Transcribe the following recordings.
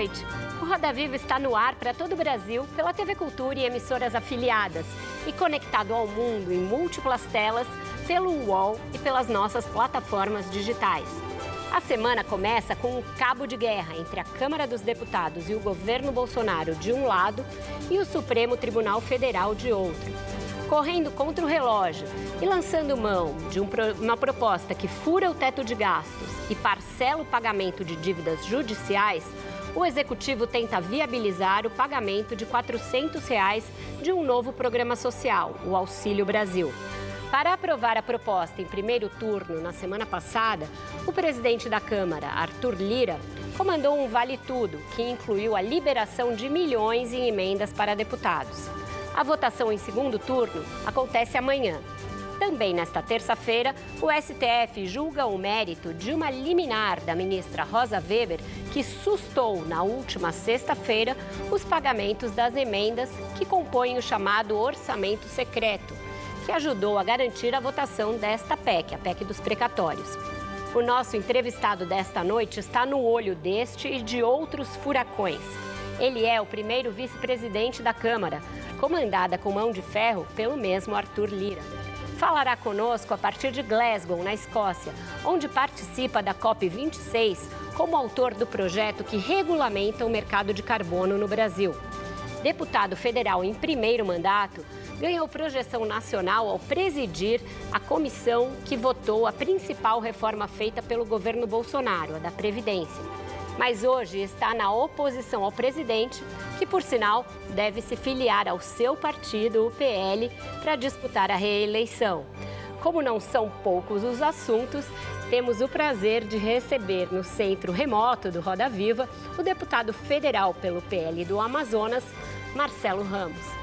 Noite. O Roda Viva está no ar para todo o Brasil pela TV Cultura e emissoras afiliadas e conectado ao mundo em múltiplas telas pelo UOL e pelas nossas plataformas digitais. A semana começa com um cabo de guerra entre a Câmara dos Deputados e o governo Bolsonaro de um lado e o Supremo Tribunal Federal de outro. Correndo contra o relógio e lançando mão de um, uma proposta que fura o teto de gastos e parcela o pagamento de dívidas judiciais, o executivo tenta viabilizar o pagamento de 400 reais de um novo programa social, o Auxílio Brasil. Para aprovar a proposta em primeiro turno na semana passada, o presidente da Câmara, Arthur Lira, comandou um vale tudo que incluiu a liberação de milhões em emendas para deputados. A votação em segundo turno acontece amanhã também nesta terça-feira, o STF julga o mérito de uma liminar da ministra Rosa Weber, que sustou na última sexta-feira os pagamentos das emendas que compõem o chamado orçamento secreto, que ajudou a garantir a votação desta PEC, a PEC dos precatórios. O nosso entrevistado desta noite está no olho deste e de outros furacões. Ele é o primeiro vice-presidente da Câmara, comandada com mão de ferro pelo mesmo Arthur Lira falará conosco a partir de Glasgow, na Escócia, onde participa da COP26 como autor do projeto que regulamenta o mercado de carbono no Brasil. Deputado federal em primeiro mandato, ganhou projeção nacional ao presidir a comissão que votou a principal reforma feita pelo governo Bolsonaro, a da Previdência mas hoje está na oposição ao presidente, que, por sinal, deve se filiar ao seu partido, o PL, para disputar a reeleição. Como não são poucos os assuntos, temos o prazer de receber no centro remoto do Roda Viva o deputado federal pelo PL do Amazonas, Marcelo Ramos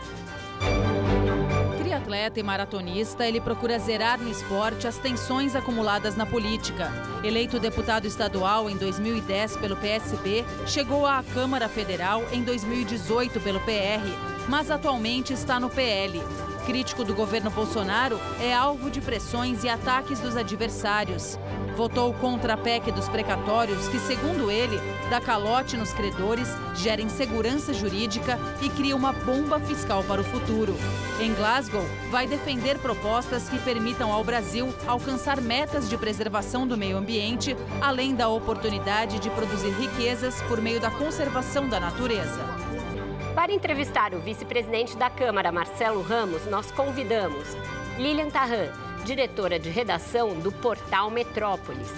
triatleta e maratonista, ele procura zerar no esporte as tensões acumuladas na política. Eleito deputado estadual em 2010 pelo PSB, chegou à Câmara Federal em 2018 pelo PR, mas atualmente está no PL crítico do governo Bolsonaro, é alvo de pressões e ataques dos adversários. Votou contra a PEC dos precatórios, que, segundo ele, dá calote nos credores, gera insegurança jurídica e cria uma bomba fiscal para o futuro. Em Glasgow, vai defender propostas que permitam ao Brasil alcançar metas de preservação do meio ambiente, além da oportunidade de produzir riquezas por meio da conservação da natureza. Para entrevistar o vice-presidente da Câmara, Marcelo Ramos, nós convidamos Lilian Tarran, diretora de redação do portal Metrópolis,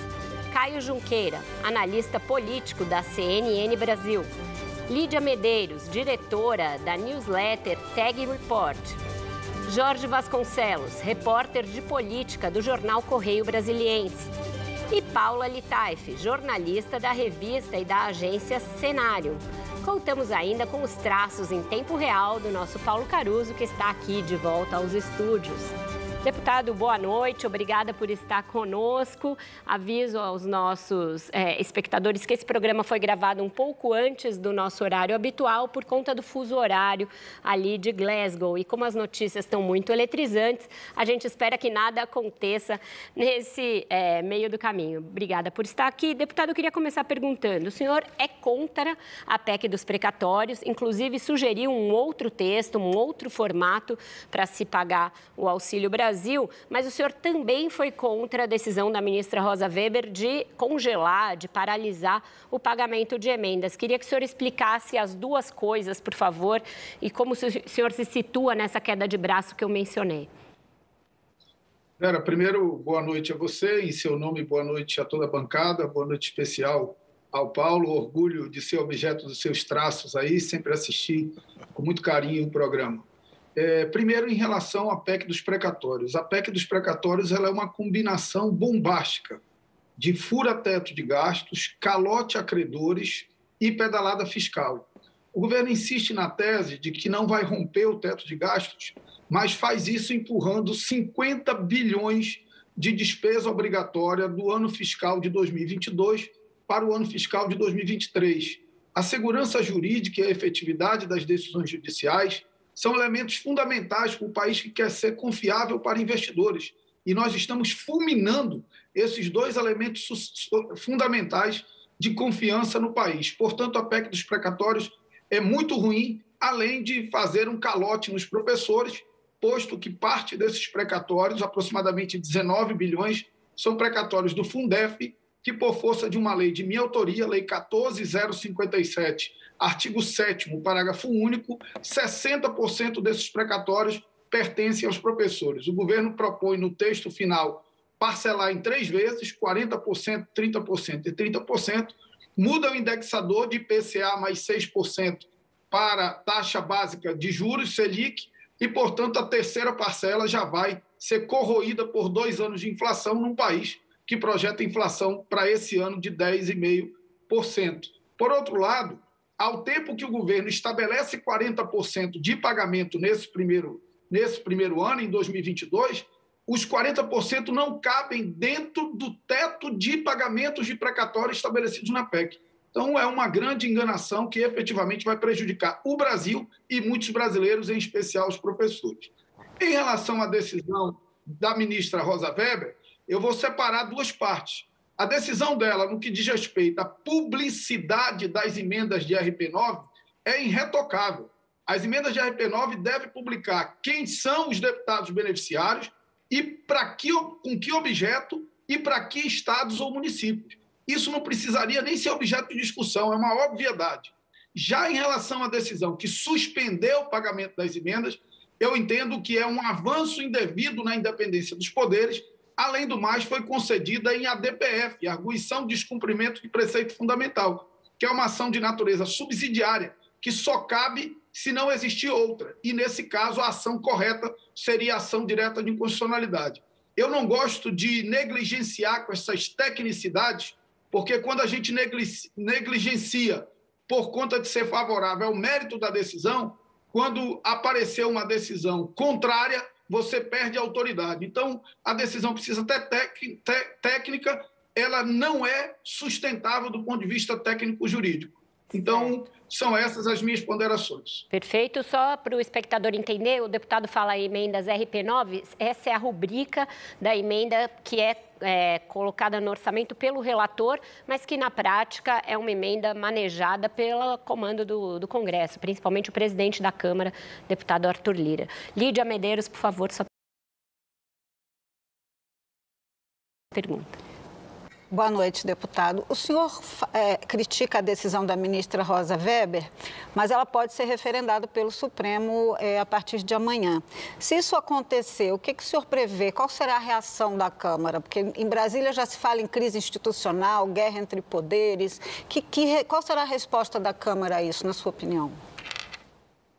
Caio Junqueira, analista político da CNN Brasil, Lídia Medeiros, diretora da newsletter Tag Report, Jorge Vasconcelos, repórter de política do jornal Correio Brasiliense, e Paula Litaif, jornalista da revista e da agência Cenário. Contamos ainda com os traços em tempo real do nosso Paulo Caruso, que está aqui de volta aos estúdios. Deputado, boa noite, obrigada por estar conosco. Aviso aos nossos é, espectadores que esse programa foi gravado um pouco antes do nosso horário habitual, por conta do fuso horário ali de Glasgow. E como as notícias estão muito eletrizantes, a gente espera que nada aconteça nesse é, meio do caminho. Obrigada por estar aqui. Deputado, eu queria começar perguntando: o senhor é contra a PEC dos precatórios, inclusive sugeriu um outro texto, um outro formato para se pagar o Auxílio Brasil Brasil, mas o senhor também foi contra a decisão da ministra Rosa Weber de congelar, de paralisar o pagamento de emendas. Queria que o senhor explicasse as duas coisas, por favor, e como o senhor se situa nessa queda de braço que eu mencionei. Vera, primeiro, boa noite a você, em seu nome, boa noite a toda a bancada, boa noite especial ao Paulo, orgulho de ser objeto dos seus traços aí, sempre assisti com muito carinho o programa. É, primeiro, em relação à PEC dos precatórios. A PEC dos precatórios ela é uma combinação bombástica de fura-teto de gastos, calote a credores e pedalada fiscal. O governo insiste na tese de que não vai romper o teto de gastos, mas faz isso empurrando 50 bilhões de despesa obrigatória do ano fiscal de 2022 para o ano fiscal de 2023. A segurança jurídica e a efetividade das decisões judiciais são elementos fundamentais para o país que quer ser confiável para investidores. E nós estamos fulminando esses dois elementos fundamentais de confiança no país. Portanto, a PEC dos precatórios é muito ruim, além de fazer um calote nos professores, posto que parte desses precatórios, aproximadamente 19 bilhões, são precatórios do Fundef, que, por força de uma lei de minha autoria, Lei 14057, artigo 7, parágrafo único, 60% desses precatórios pertencem aos professores. O governo propõe no texto final parcelar em três vezes, 40%, 30% e 30%, muda o indexador de IPCA mais 6% para taxa básica de juros, Selic, e, portanto, a terceira parcela já vai ser corroída por dois anos de inflação num país que projeta inflação para esse ano de 10,5%. Por outro lado, ao tempo que o governo estabelece 40% de pagamento nesse primeiro, nesse primeiro ano, em 2022, os 40% não cabem dentro do teto de pagamentos de precatório estabelecidos na PEC. Então, é uma grande enganação que efetivamente vai prejudicar o Brasil e muitos brasileiros, em especial os professores. Em relação à decisão da ministra Rosa Weber, eu vou separar duas partes. A decisão dela, no que diz respeito à publicidade das emendas de RP9, é irretocável. As emendas de RP9 devem publicar quem são os deputados beneficiários, e para que, com que objeto e para que estados ou municípios. Isso não precisaria nem ser objeto de discussão, é uma obviedade. Já em relação à decisão que suspendeu o pagamento das emendas, eu entendo que é um avanço indevido na independência dos poderes. Além do mais, foi concedida em ADPF, Arguição de Descumprimento de Preceito Fundamental, que é uma ação de natureza subsidiária, que só cabe se não existir outra. E, nesse caso, a ação correta seria a ação direta de inconstitucionalidade. Eu não gosto de negligenciar com essas tecnicidades, porque quando a gente negligencia por conta de ser favorável ao mérito da decisão, quando aparecer uma decisão contrária, você perde a autoridade. Então, a decisão precisa ter técnica, ela não é sustentável do ponto de vista técnico-jurídico. Então, são essas as minhas ponderações. Perfeito. Só para o espectador entender, o deputado fala emendas RP9, essa é a rubrica da emenda que é, é, colocada no orçamento pelo relator, mas que na prática é uma emenda manejada pelo comando do, do Congresso, principalmente o presidente da Câmara, deputado Arthur Lira. Lídia Medeiros, por favor, sua pergunta. Boa noite, deputado. O senhor é, critica a decisão da ministra Rosa Weber, mas ela pode ser referendada pelo Supremo é, a partir de amanhã. Se isso acontecer, o que, que o senhor prevê? Qual será a reação da Câmara? Porque em Brasília já se fala em crise institucional, guerra entre poderes. Que, que, qual será a resposta da Câmara a isso, na sua opinião?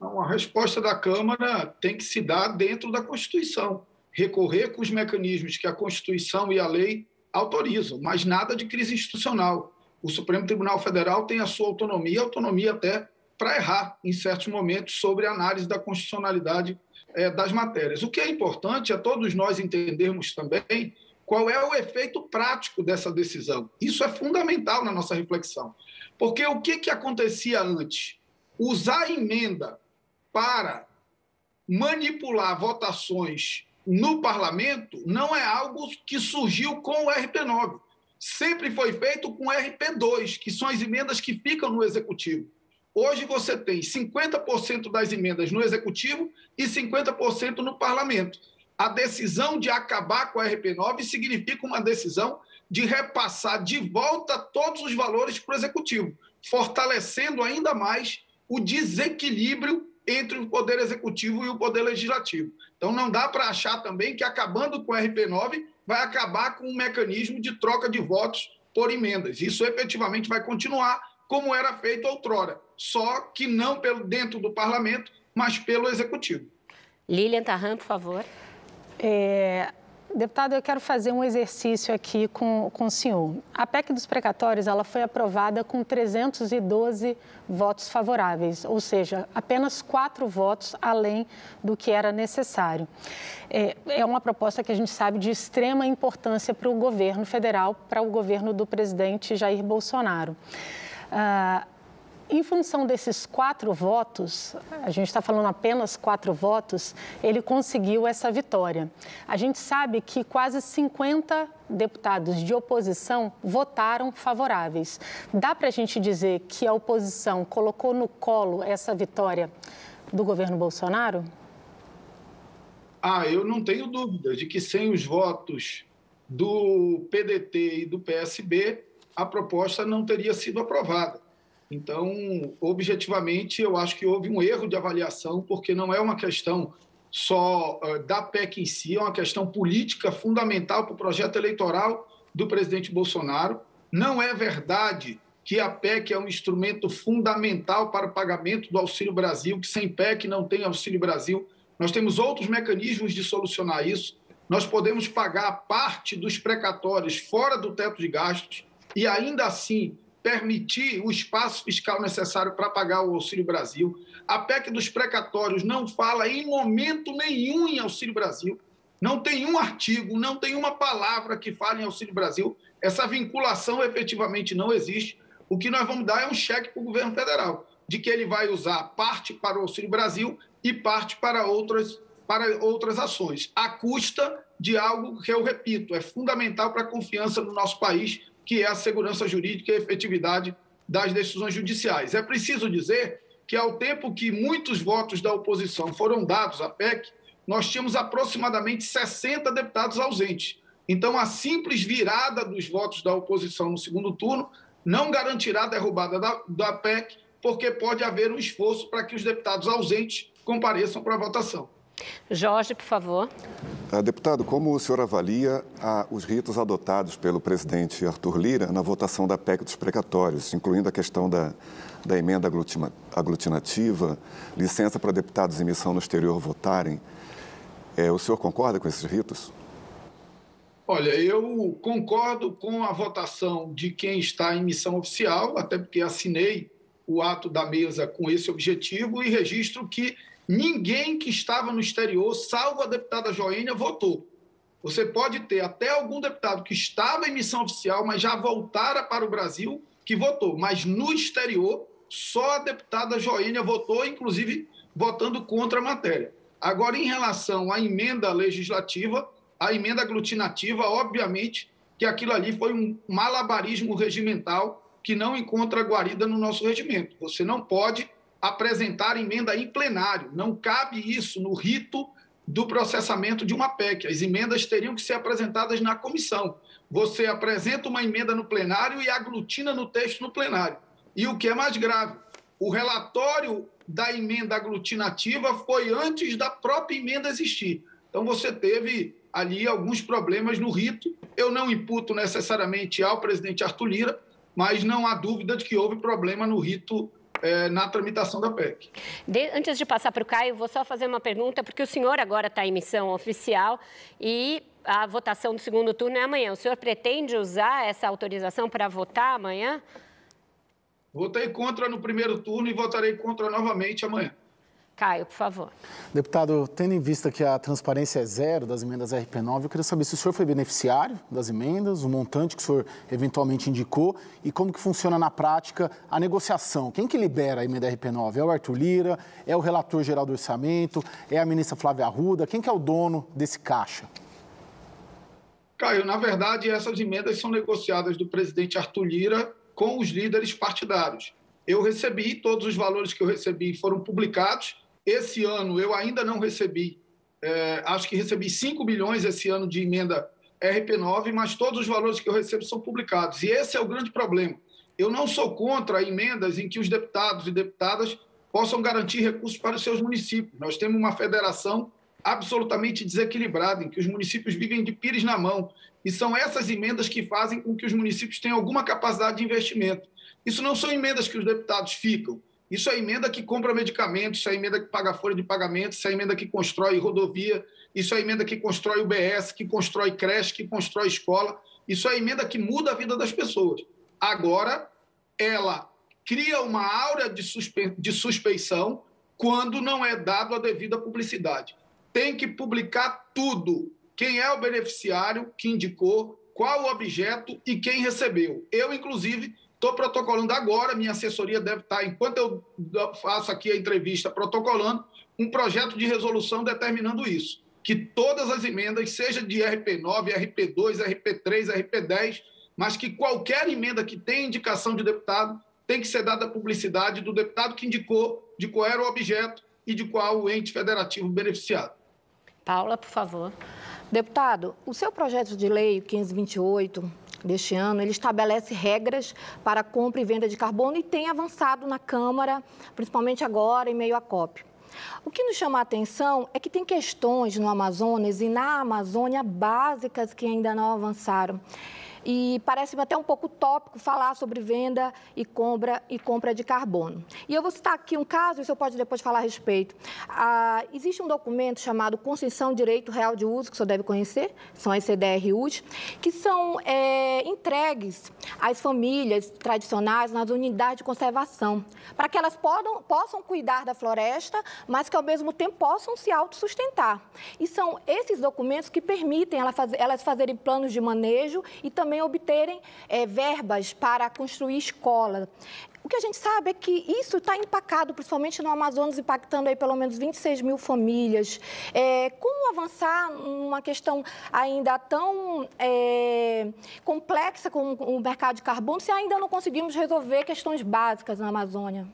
A resposta da Câmara tem que se dar dentro da Constituição. Recorrer com os mecanismos que a Constituição e a lei autorizam, mas nada de crise institucional. O Supremo Tribunal Federal tem a sua autonomia, autonomia até para errar em certos momentos sobre a análise da constitucionalidade é, das matérias. O que é importante é todos nós entendermos também qual é o efeito prático dessa decisão. Isso é fundamental na nossa reflexão. Porque o que, que acontecia antes? Usar a emenda para manipular votações no parlamento não é algo que surgiu com o RP9. Sempre foi feito com o RP2, que são as emendas que ficam no executivo. Hoje você tem 50% das emendas no executivo e 50% no parlamento. A decisão de acabar com a RP9 significa uma decisão de repassar de volta todos os valores para o executivo, fortalecendo ainda mais o desequilíbrio entre o poder executivo e o poder legislativo. Então não dá para achar também que acabando com o RP9 vai acabar com um mecanismo de troca de votos por emendas. Isso efetivamente vai continuar como era feito outrora, só que não pelo dentro do parlamento, mas pelo executivo. Lilian Tarran, por favor. É, Deputado, eu quero fazer um exercício aqui com, com o senhor. A PEC dos precatórios ela foi aprovada com 312 votos favoráveis, ou seja, apenas quatro votos além do que era necessário. É, é uma proposta que a gente sabe de extrema importância para o governo federal, para o governo do presidente Jair Bolsonaro. Ah, em função desses quatro votos, a gente está falando apenas quatro votos, ele conseguiu essa vitória. A gente sabe que quase 50 deputados de oposição votaram favoráveis. Dá para a gente dizer que a oposição colocou no colo essa vitória do governo Bolsonaro? Ah, eu não tenho dúvida de que sem os votos do PDT e do PSB, a proposta não teria sido aprovada. Então, objetivamente, eu acho que houve um erro de avaliação, porque não é uma questão só uh, da PEC em si, é uma questão política fundamental para o projeto eleitoral do presidente Bolsonaro. Não é verdade que a PEC é um instrumento fundamental para o pagamento do Auxílio Brasil, que sem PEC não tem Auxílio Brasil. Nós temos outros mecanismos de solucionar isso. Nós podemos pagar parte dos precatórios fora do teto de gastos e ainda assim permitir o espaço fiscal necessário para pagar o Auxílio Brasil. A PEC dos precatórios não fala em momento nenhum em Auxílio Brasil. Não tem um artigo, não tem uma palavra que fale em Auxílio Brasil. Essa vinculação efetivamente não existe. O que nós vamos dar é um cheque para o governo federal, de que ele vai usar parte para o Auxílio Brasil e parte para outras, para outras ações, à custa de algo que eu repito, é fundamental para a confiança no nosso país, que é a segurança jurídica e a efetividade das decisões judiciais. É preciso dizer que, ao tempo que muitos votos da oposição foram dados à PEC, nós tínhamos aproximadamente 60 deputados ausentes. Então, a simples virada dos votos da oposição no segundo turno não garantirá a derrubada da, da PEC, porque pode haver um esforço para que os deputados ausentes compareçam para a votação. Jorge, por favor. Uh, deputado, como o senhor avalia uh, os ritos adotados pelo presidente Arthur Lira na votação da PEC dos precatórios, incluindo a questão da, da emenda aglutinativa, licença para deputados em missão no exterior votarem? É, o senhor concorda com esses ritos? Olha, eu concordo com a votação de quem está em missão oficial, até porque assinei o ato da mesa com esse objetivo e registro que Ninguém que estava no exterior, salvo a deputada Joênia, votou. Você pode ter até algum deputado que estava em missão oficial, mas já voltara para o Brasil, que votou. Mas no exterior, só a deputada Joênia votou, inclusive votando contra a matéria. Agora, em relação à emenda legislativa, a emenda aglutinativa, obviamente que aquilo ali foi um malabarismo regimental que não encontra guarida no nosso regimento. Você não pode apresentar emenda em plenário. Não cabe isso no rito do processamento de uma PEC. As emendas teriam que ser apresentadas na comissão. Você apresenta uma emenda no plenário e aglutina no texto no plenário. E o que é mais grave, o relatório da emenda aglutinativa foi antes da própria emenda existir. Então você teve ali alguns problemas no rito. Eu não imputo necessariamente ao presidente Arthur Lira, mas não há dúvida de que houve problema no rito é, na tramitação da PEC. De, antes de passar para o Caio, vou só fazer uma pergunta, porque o senhor agora está em missão oficial e a votação do segundo turno é amanhã. O senhor pretende usar essa autorização para votar amanhã? Votei contra no primeiro turno e votarei contra novamente amanhã. Caio, por favor. Deputado, tendo em vista que a transparência é zero das emendas RP9, eu queria saber se o senhor foi beneficiário das emendas, o montante que o senhor eventualmente indicou e como que funciona na prática a negociação. Quem que libera a emenda RP9? É o Arthur Lira? É o relator geral do orçamento? É a ministra Flávia Arruda? Quem que é o dono desse caixa? Caio, na verdade, essas emendas são negociadas do presidente Arthur Lira com os líderes partidários. Eu recebi, todos os valores que eu recebi foram publicados esse ano eu ainda não recebi, é, acho que recebi 5 bilhões esse ano de emenda RP9, mas todos os valores que eu recebo são publicados. E esse é o grande problema. Eu não sou contra emendas em que os deputados e deputadas possam garantir recursos para os seus municípios. Nós temos uma federação absolutamente desequilibrada, em que os municípios vivem de pires na mão. E são essas emendas que fazem com que os municípios tenham alguma capacidade de investimento. Isso não são emendas que os deputados ficam, Isso é emenda que compra medicamentos, isso é emenda que paga folha de pagamento, isso é emenda que constrói rodovia, isso é emenda que constrói UBS, que constrói creche, que constrói escola. Isso é emenda que muda a vida das pessoas. Agora, ela cria uma áurea de, suspe... de suspeição quando não é dado a devida publicidade. Tem que publicar tudo. Quem é o beneficiário que indicou, qual o objeto e quem recebeu. Eu, inclusive, Estou protocolando agora, minha assessoria deve estar, enquanto eu faço aqui a entrevista, protocolando um projeto de resolução determinando isso. Que todas as emendas, seja de RP9, RP2, RP3, RP10, mas que qualquer emenda que tenha indicação de deputado tem que ser dada publicidade do deputado que indicou de qual era o objeto e de qual o ente federativo beneficiado. Paula, por favor. Deputado, o seu projeto de lei 1528 deste ano, ele estabelece regras para compra e venda de carbono e tem avançado na Câmara, principalmente agora, em meio à COP. O que nos chama a atenção é que tem questões no Amazonas e na Amazônia básicas que ainda não avançaram e parece-me até um pouco tópico falar sobre venda e compra, e compra de carbono. E eu vou citar aqui um caso, e o senhor pode depois falar a respeito. Ah, existe um documento chamado Concessão Direito Real de Uso, que o senhor deve conhecer, são as CDRUs, que são é, entregues às famílias tradicionais nas unidades de conservação, para que elas podam, possam cuidar da floresta, mas que ao mesmo tempo possam se autossustentar. E são esses documentos que permitem elas fazerem planos de manejo e também também obterem é, verbas para construir escola. O que a gente sabe é que isso está empacado, principalmente no Amazonas, impactando aí pelo menos 26 mil famílias. É, como avançar numa questão ainda tão é, complexa como o mercado de carbono se ainda não conseguimos resolver questões básicas na Amazônia?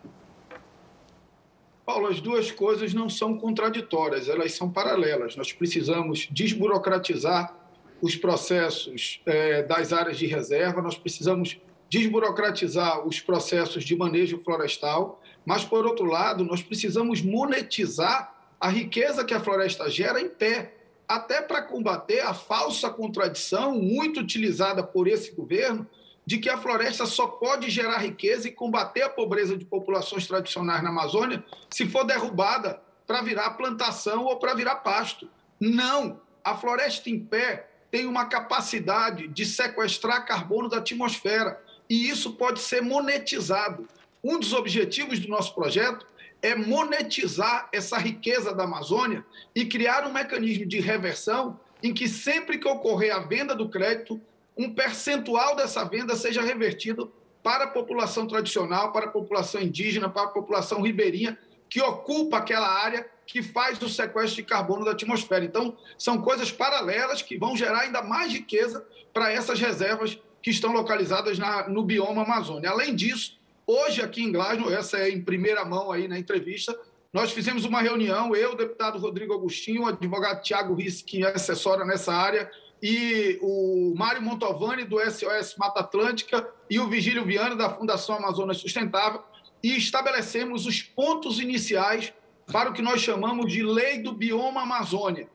Paulo, as duas coisas não são contraditórias, elas são paralelas. Nós precisamos desburocratizar os processos é, das áreas de reserva, nós precisamos desburocratizar os processos de manejo florestal, mas, por outro lado, nós precisamos monetizar a riqueza que a floresta gera em pé, até para combater a falsa contradição muito utilizada por esse governo de que a floresta só pode gerar riqueza e combater a pobreza de populações tradicionais na Amazônia se for derrubada para virar plantação ou para virar pasto. Não! A floresta em pé tem uma capacidade de sequestrar carbono da atmosfera e isso pode ser monetizado. Um dos objetivos do nosso projeto é monetizar essa riqueza da Amazônia e criar um mecanismo de reversão em que sempre que ocorrer a venda do crédito, um percentual dessa venda seja revertido para a população tradicional, para a população indígena, para a população ribeirinha que ocupa aquela área que faz o sequestro de carbono da atmosfera. Então, são coisas paralelas que vão gerar ainda mais riqueza para essas reservas que estão localizadas na, no bioma Amazônia. Além disso, hoje aqui em Glasgow, essa é em primeira mão aí na entrevista, nós fizemos uma reunião, eu, o deputado Rodrigo Agostinho, o advogado Tiago Risse, que é assessora nessa área, e o Mário Montovani, do SOS Mata Atlântica, e o Vigílio Viana, da Fundação Amazonas Sustentável, e estabelecemos os pontos iniciais para o que nós chamamos de Lei do Bioma Amazônia.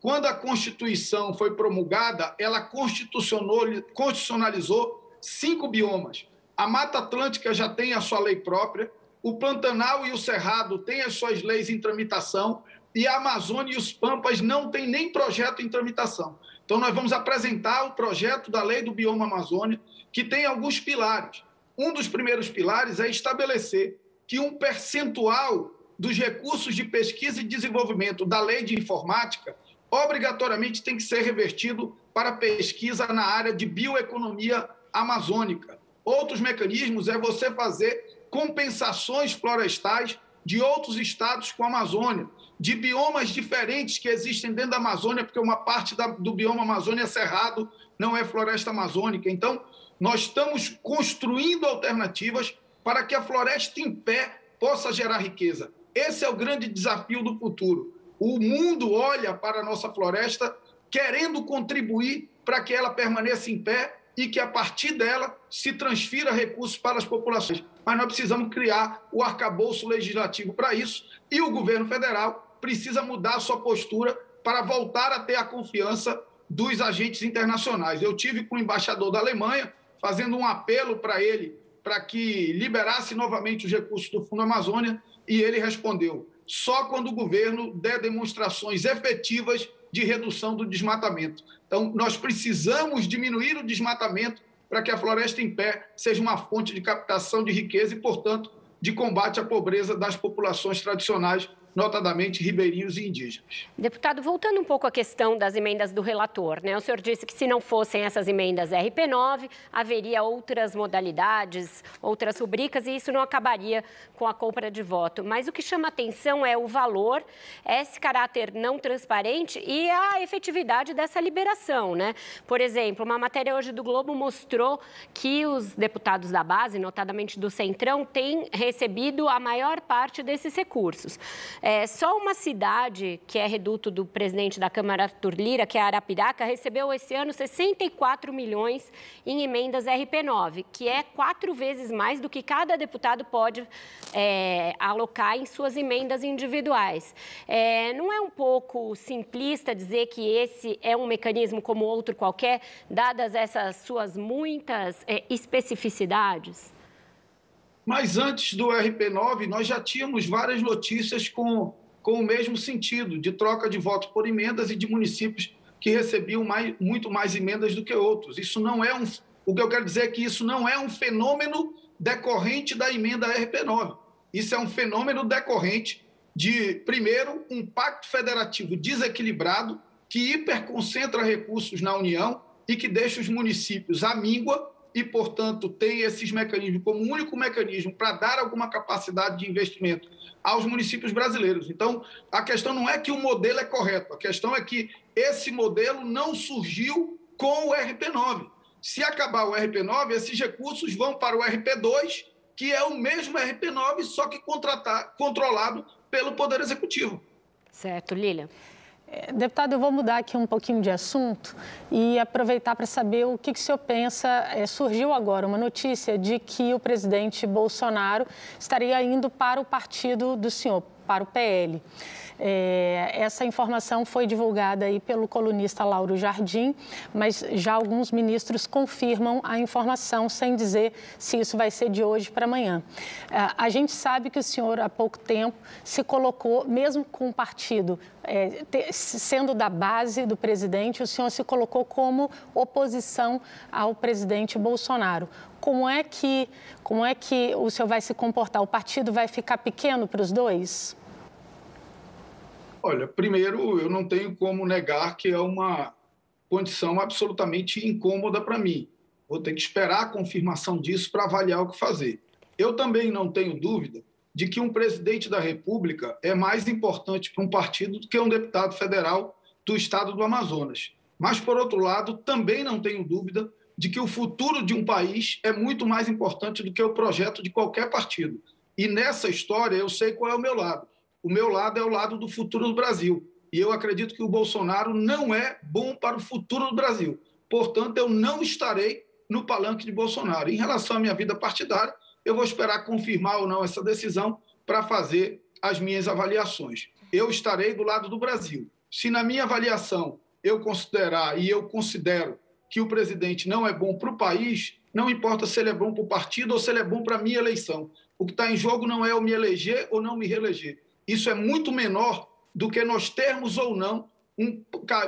Quando a Constituição foi promulgada, ela constitucionalizou cinco biomas. A Mata Atlântica já tem a sua lei própria, o Pantanal e o Cerrado têm as suas leis em tramitação, e a Amazônia e os Pampas não têm nem projeto em tramitação. Então, nós vamos apresentar o projeto da Lei do Bioma Amazônia, que tem alguns pilares. Um dos primeiros pilares é estabelecer que um percentual dos recursos de pesquisa e desenvolvimento da lei de informática obrigatoriamente tem que ser revertido para pesquisa na área de bioeconomia amazônica. Outros mecanismos é você fazer compensações florestais de outros estados com a Amazônia, de biomas diferentes que existem dentro da Amazônia, porque uma parte da, do bioma Amazônia é cerrado, não é floresta amazônica. Então, nós estamos construindo alternativas para que a floresta em pé possa gerar riqueza. Esse é o grande desafio do futuro. O mundo olha para a nossa floresta querendo contribuir para que ela permaneça em pé e que a partir dela se transfira recursos para as populações. Mas nós precisamos criar o arcabouço legislativo para isso e o governo federal precisa mudar a sua postura para voltar a ter a confiança dos agentes internacionais. Eu tive com o embaixador da Alemanha fazendo um apelo para ele para que liberasse novamente os recursos do Fundo Amazônia e ele respondeu: só quando o governo der demonstrações efetivas de redução do desmatamento. Então, nós precisamos diminuir o desmatamento para que a floresta em pé seja uma fonte de captação de riqueza e, portanto, de combate à pobreza das populações tradicionais notadamente ribeirinhos e indígenas. Deputado, voltando um pouco à questão das emendas do relator, né? O senhor disse que se não fossem essas emendas RP9, haveria outras modalidades, outras rubricas e isso não acabaria com a compra de voto. Mas o que chama atenção é o valor, esse caráter não transparente e a efetividade dessa liberação, né? Por exemplo, uma matéria hoje do Globo mostrou que os deputados da base, notadamente do Centrão, têm recebido a maior parte desses recursos. É, só uma cidade, que é reduto do presidente da Câmara, Arthur Lira, que é Arapiraca, recebeu esse ano 64 milhões em emendas RP9, que é quatro vezes mais do que cada deputado pode é, alocar em suas emendas individuais. É, não é um pouco simplista dizer que esse é um mecanismo como outro qualquer, dadas essas suas muitas é, especificidades? Mas antes do RP9, nós já tínhamos várias notícias com, com o mesmo sentido, de troca de votos por emendas e de municípios que recebiam mais, muito mais emendas do que outros. Isso não é um. O que eu quero dizer é que isso não é um fenômeno decorrente da emenda RP9. Isso é um fenômeno decorrente de, primeiro, um pacto federativo desequilibrado que hiperconcentra recursos na União e que deixa os municípios à míngua e, portanto, tem esses mecanismos como único mecanismo para dar alguma capacidade de investimento aos municípios brasileiros. Então, a questão não é que o modelo é correto, a questão é que esse modelo não surgiu com o RP9. Se acabar o RP9, esses recursos vão para o RP2, que é o mesmo RP9, só que controlado pelo Poder Executivo. Certo, Lília. É, deputado, eu vou mudar aqui um pouquinho de assunto e aproveitar para saber o que, que o senhor pensa. É, surgiu agora uma notícia de que o presidente Bolsonaro estaria indo para o partido do senhor, para o PL. É, essa informação foi divulgada aí pelo colunista Lauro Jardim, mas já alguns ministros confirmam a informação sem dizer se isso vai ser de hoje para amanhã. É, a gente sabe que o senhor, há pouco tempo, se colocou, mesmo com o partido é, te, sendo da base do presidente, o senhor se colocou como oposição ao presidente Bolsonaro. Como é que, como é que o senhor vai se comportar? O partido vai ficar pequeno para os dois? Olha, primeiro, eu não tenho como negar que é uma condição absolutamente incômoda para mim. Vou ter que esperar a confirmação disso para avaliar o que fazer. Eu também não tenho dúvida de que um presidente da República é mais importante para um partido do que um deputado federal do estado do Amazonas. Mas, por outro lado, também não tenho dúvida de que o futuro de um país é muito mais importante do que o projeto de qualquer partido. E nessa história eu sei qual é o meu lado o meu lado é o lado do futuro do Brasil. E eu acredito que o Bolsonaro não é bom para o futuro do Brasil. Portanto, eu não estarei no palanque de Bolsonaro. Em relação à minha vida partidária, eu vou esperar confirmar ou não essa decisão para fazer as minhas avaliações. Eu estarei do lado do Brasil. Se na minha avaliação eu considerar e eu considero que o presidente não é bom para o país, não importa se ele é bom para o partido ou se ele é bom para a minha eleição. O que está em jogo não é eu me eleger ou não me reeleger isso é muito menor do que nós termos ou não um,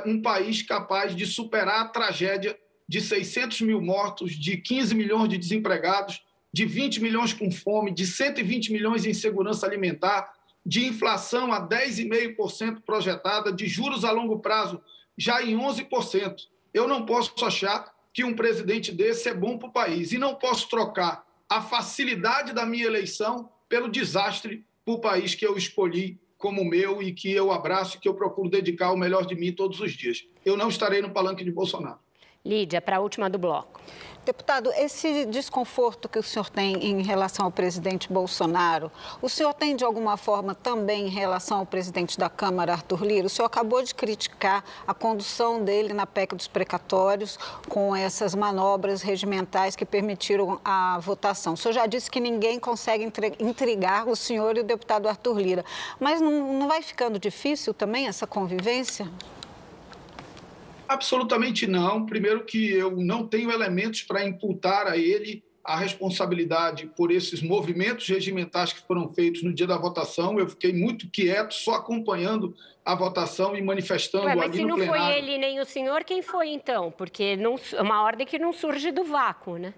um país capaz de superar a tragédia de 600 mil mortos, de 15 milhões de desempregados, de 20 milhões com fome, de 120 milhões em segurança alimentar, de inflação a 10,5% projetada, de juros a longo prazo já em 11%. Eu não posso achar que um presidente desse é bom para o país e não posso trocar a facilidade da minha eleição pelo desastre para o país que eu escolhi como meu e que eu abraço e que eu procuro dedicar o melhor de mim todos os dias. Eu não estarei no palanque de Bolsonaro. Lídia, para a última do bloco. Deputado, esse desconforto que o senhor tem em relação ao presidente Bolsonaro, o senhor tem de alguma forma também em relação ao presidente da Câmara, Arthur Lira? O senhor acabou de criticar a condução dele na PEC dos precatórios com essas manobras regimentais que permitiram a votação. O senhor já disse que ninguém consegue intrigar o senhor e o deputado Arthur Lira. Mas não, não vai ficando difícil também essa convivência? Absolutamente não. Primeiro que eu não tenho elementos para imputar a ele a responsabilidade por esses movimentos regimentais que foram feitos no dia da votação. Eu fiquei muito quieto, só acompanhando a votação e manifestando Ué, mas se não plenário. foi ele nem o senhor, quem foi então? Porque não, é uma ordem que não surge do vácuo, né?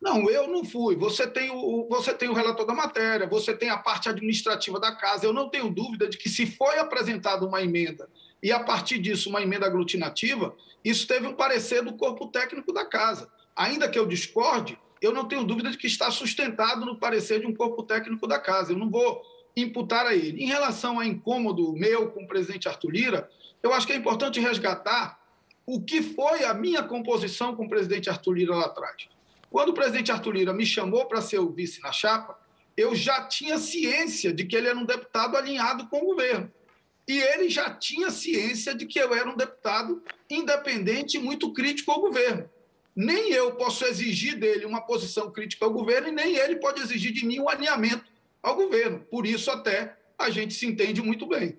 Não, eu não fui. Você tem, o, você tem o relator da matéria, você tem a parte administrativa da casa. Eu não tenho dúvida de que, se foi apresentada uma emenda e, a partir disso, uma emenda aglutinativa, isso teve um parecer do corpo técnico da casa. Ainda que eu discorde, eu não tenho dúvida de que está sustentado no parecer de um corpo técnico da casa. Eu não vou imputar a ele. Em relação a incômodo meu com o presidente Arthur Lira, eu acho que é importante resgatar o que foi a minha composição com o presidente Arthur Lira lá atrás. Quando o presidente Arthur Lira me chamou para ser o vice na chapa, eu já tinha ciência de que ele era um deputado alinhado com o governo. E ele já tinha ciência de que eu era um deputado independente e muito crítico ao governo. Nem eu posso exigir dele uma posição crítica ao governo e nem ele pode exigir de mim um alinhamento ao governo. Por isso, até a gente se entende muito bem.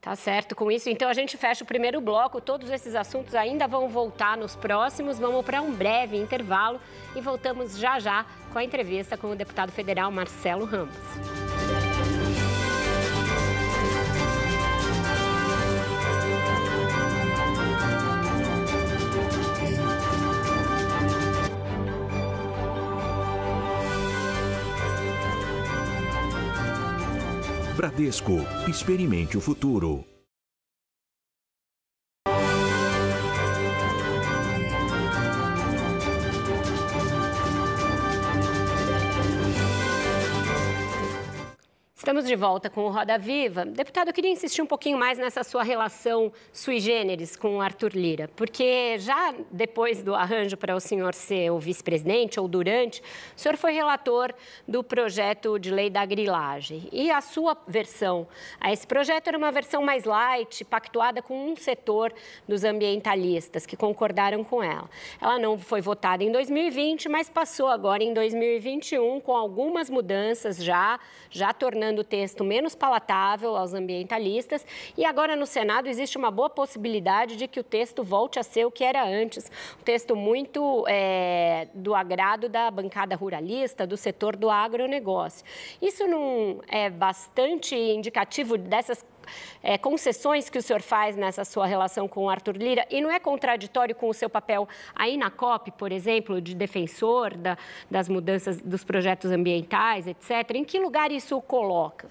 Tá certo com isso. Então a gente fecha o primeiro bloco. Todos esses assuntos ainda vão voltar nos próximos. Vamos para um breve intervalo e voltamos já já com a entrevista com o deputado federal Marcelo Ramos. Bradesco. Experimente o futuro. Estamos de volta com o Roda Viva. Deputado, eu queria insistir um pouquinho mais nessa sua relação sui generis com o Arthur Lira, porque já depois do arranjo para o senhor ser o vice-presidente ou durante, o senhor foi relator do projeto de lei da grilagem. E a sua versão a esse projeto era uma versão mais light, pactuada com um setor dos ambientalistas que concordaram com ela. Ela não foi votada em 2020, mas passou agora em 2021 com algumas mudanças já, já tornando tornando o texto menos palatável aos ambientalistas. E agora no Senado existe uma boa possibilidade de que o texto volte a ser o que era antes, um texto muito é, do agrado da bancada ruralista, do setor do agronegócio. Isso não é bastante indicativo dessas é, concessões que o senhor faz nessa sua relação com o Arthur Lira e não é contraditório com o seu papel aí na COP, por exemplo, de defensor da, das mudanças dos projetos ambientais, etc. Em que lugar isso o coloca?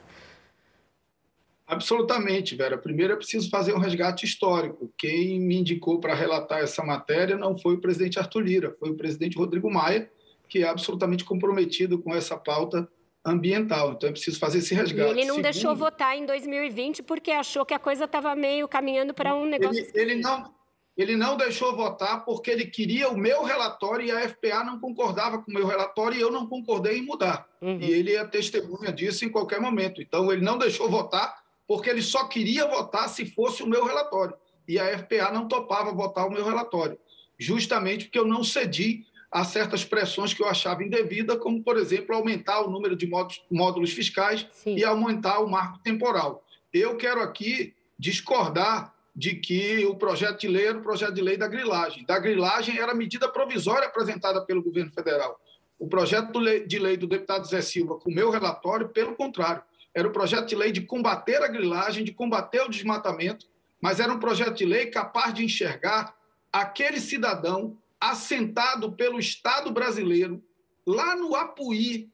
Absolutamente, Vera. Primeiro é preciso fazer um resgate histórico. Quem me indicou para relatar essa matéria não foi o presidente Arthur Lira, foi o presidente Rodrigo Maia, que é absolutamente comprometido com essa pauta ambiental. Então é preciso fazer esse resgate. E ele não Segundo, deixou votar em 2020 porque achou que a coisa estava meio caminhando para um negócio. Ele, ele, não, ele não deixou votar porque ele queria o meu relatório e a FPA não concordava com o meu relatório e eu não concordei em mudar. Uhum. E ele é testemunha disso em qualquer momento. Então ele não deixou votar porque ele só queria votar se fosse o meu relatório. E a FPA não topava votar o meu relatório, justamente porque eu não cedi a certas pressões que eu achava indevida, como, por exemplo, aumentar o número de módulos, módulos fiscais Sim. e aumentar o marco temporal. Eu quero aqui discordar de que o projeto de lei era o projeto de lei da grilagem. Da grilagem era a medida provisória apresentada pelo governo federal. O projeto de lei do deputado Zé Silva, com o meu relatório, pelo contrário, era o projeto de lei de combater a grilagem, de combater o desmatamento, mas era um projeto de lei capaz de enxergar aquele cidadão assentado pelo Estado brasileiro, lá no Apuí,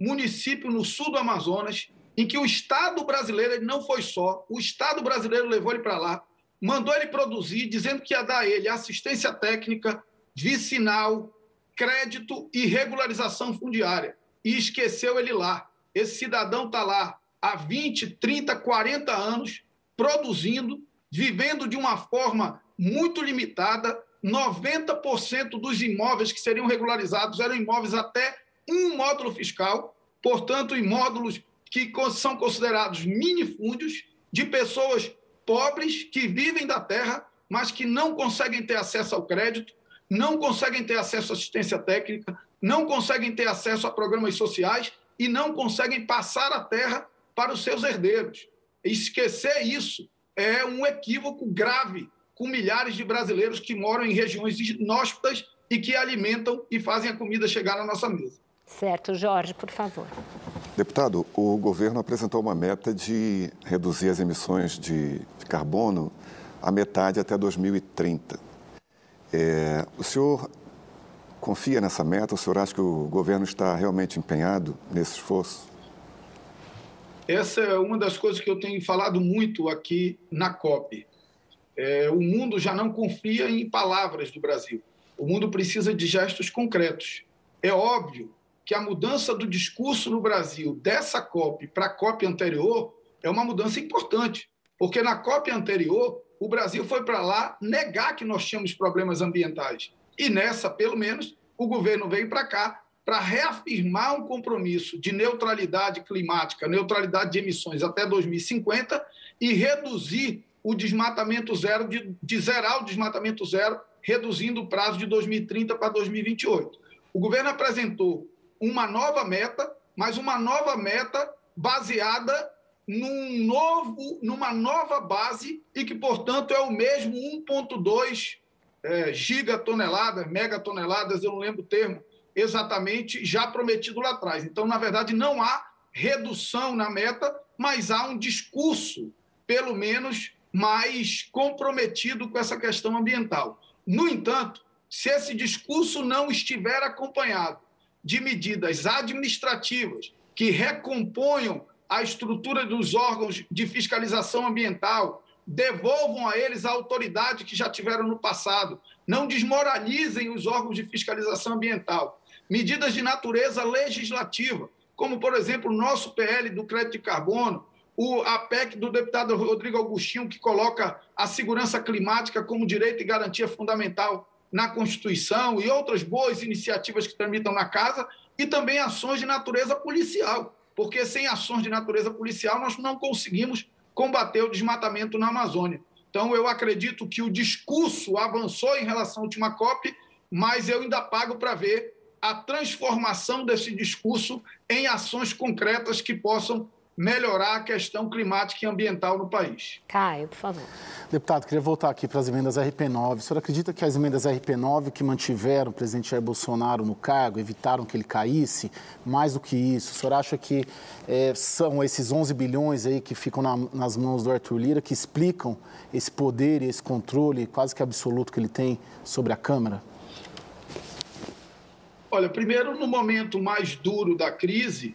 município no sul do Amazonas, em que o Estado brasileiro ele não foi só, o Estado brasileiro levou ele para lá, mandou ele produzir, dizendo que ia dar a ele assistência técnica, vicinal, crédito e regularização fundiária. E esqueceu ele lá. Esse cidadão está lá há 20, 30, 40 anos, produzindo, vivendo de uma forma muito limitada, 90% dos imóveis que seriam regularizados eram imóveis até um módulo fiscal, portanto, imódulos que são considerados minifúndios de pessoas pobres que vivem da terra, mas que não conseguem ter acesso ao crédito, não conseguem ter acesso à assistência técnica, não conseguem ter acesso a programas sociais e não conseguem passar a terra para os seus herdeiros. Esquecer isso é um equívoco grave com milhares de brasileiros que moram em regiões inóspitas e que alimentam e fazem a comida chegar na nossa mesa. Certo, Jorge, por favor. Deputado, o governo apresentou uma meta de reduzir as emissões de, carbono a metade até 2030. É, o senhor confia nessa meta? O senhor acha que o governo está realmente empenhado nesse esforço? Essa é uma das coisas que eu tenho falado muito aqui na COP. É, o mundo já não confia em palavras do Brasil. O mundo precisa de gestos concretos. É óbvio que a mudança do discurso no Brasil dessa COP para a COP anterior é uma mudança importante, porque na COP anterior o Brasil foi para lá negar que nós tínhamos problemas ambientais. E nessa, pelo menos, o governo veio para cá para reafirmar um compromisso de neutralidade climática, neutralidade de emissões até 2050 e reduzir o desmatamento zero, de, de zerar o desmatamento zero, reduzindo o prazo de 2030 para 2028. O governo apresentou uma nova meta, mas uma nova meta baseada num novo, numa nova base e que, portanto, é o mesmo 1,2 é, gigatoneladas, megatoneladas, eu não lembro o termo exatamente, já prometido lá atrás. Então, na verdade, não há redução na meta, mas há um discurso, pelo menos, mais comprometido com essa questão ambiental. No entanto, se esse discurso não estiver acompanhado de medidas administrativas que recomponham a estrutura dos órgãos de fiscalização ambiental, devolvam a eles a autoridade que já tiveram no passado, não desmoralizem os órgãos de fiscalização ambiental. Medidas de natureza legislativa, como, por exemplo, o nosso PL do crédito de carbono, o APEC do deputado Rodrigo Augustinho, que coloca a segurança climática como direito e garantia fundamental na Constituição e outras boas iniciativas que tramitam na casa, e também ações de natureza policial, porque sem ações de natureza policial nós não conseguimos combater o desmatamento na Amazônia. Então, eu acredito que o discurso avançou em relação à última COP, mas eu ainda pago para ver a transformação desse discurso em ações concretas que possam melhorar a questão climática e ambiental no país. Caio, por favor. Deputado, queria voltar aqui para as emendas RP9. O senhor acredita que as emendas RP9 que mantiveram o presidente Jair Bolsonaro no cargo, evitaram que ele caísse? Mais do que isso, o senhor acha que é, são esses 11 bilhões aí que ficam na, nas mãos do Arthur Lira que explicam esse poder e esse controle quase que absoluto que ele tem sobre a Câmara? Olha, primeiro, no momento mais duro da crise,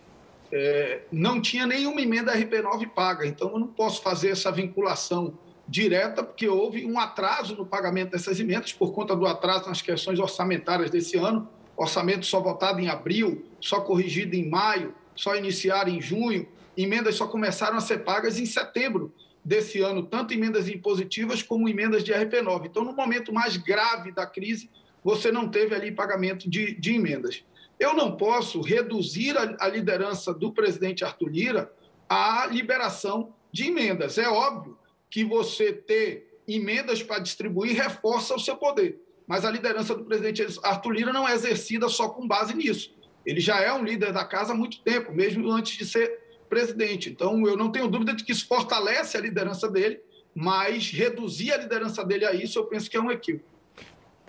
é, não tinha nenhuma emenda RP9 paga, então eu não posso fazer essa vinculação direta, porque houve um atraso no pagamento dessas emendas por conta do atraso nas questões orçamentárias desse ano. Orçamento só votado em abril, só corrigido em maio, só iniciado em junho. Emendas só começaram a ser pagas em setembro desse ano, tanto emendas impositivas como emendas de RP9. Então, no momento mais grave da crise, você não teve ali pagamento de, de emendas. Eu não posso reduzir a, a liderança do presidente Arthur Lira à liberação de emendas. É óbvio que você ter emendas para distribuir reforça o seu poder. Mas a liderança do presidente Arthur Lira não é exercida só com base nisso. Ele já é um líder da casa há muito tempo, mesmo antes de ser presidente. Então, eu não tenho dúvida de que isso fortalece a liderança dele, mas reduzir a liderança dele a isso, eu penso que é um equívoco.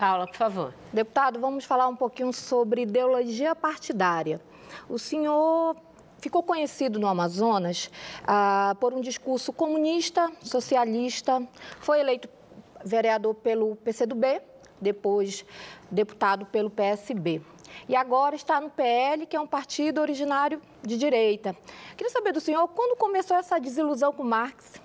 Paula, por favor. Deputado, vamos falar um pouquinho sobre ideologia partidária. O senhor ficou conhecido no Amazonas ah, por um discurso comunista, socialista, foi eleito vereador pelo PCdoB, depois deputado pelo PSB. E agora está no PL, que é um partido originário de direita. Queria saber do senhor quando começou essa desilusão com Marx?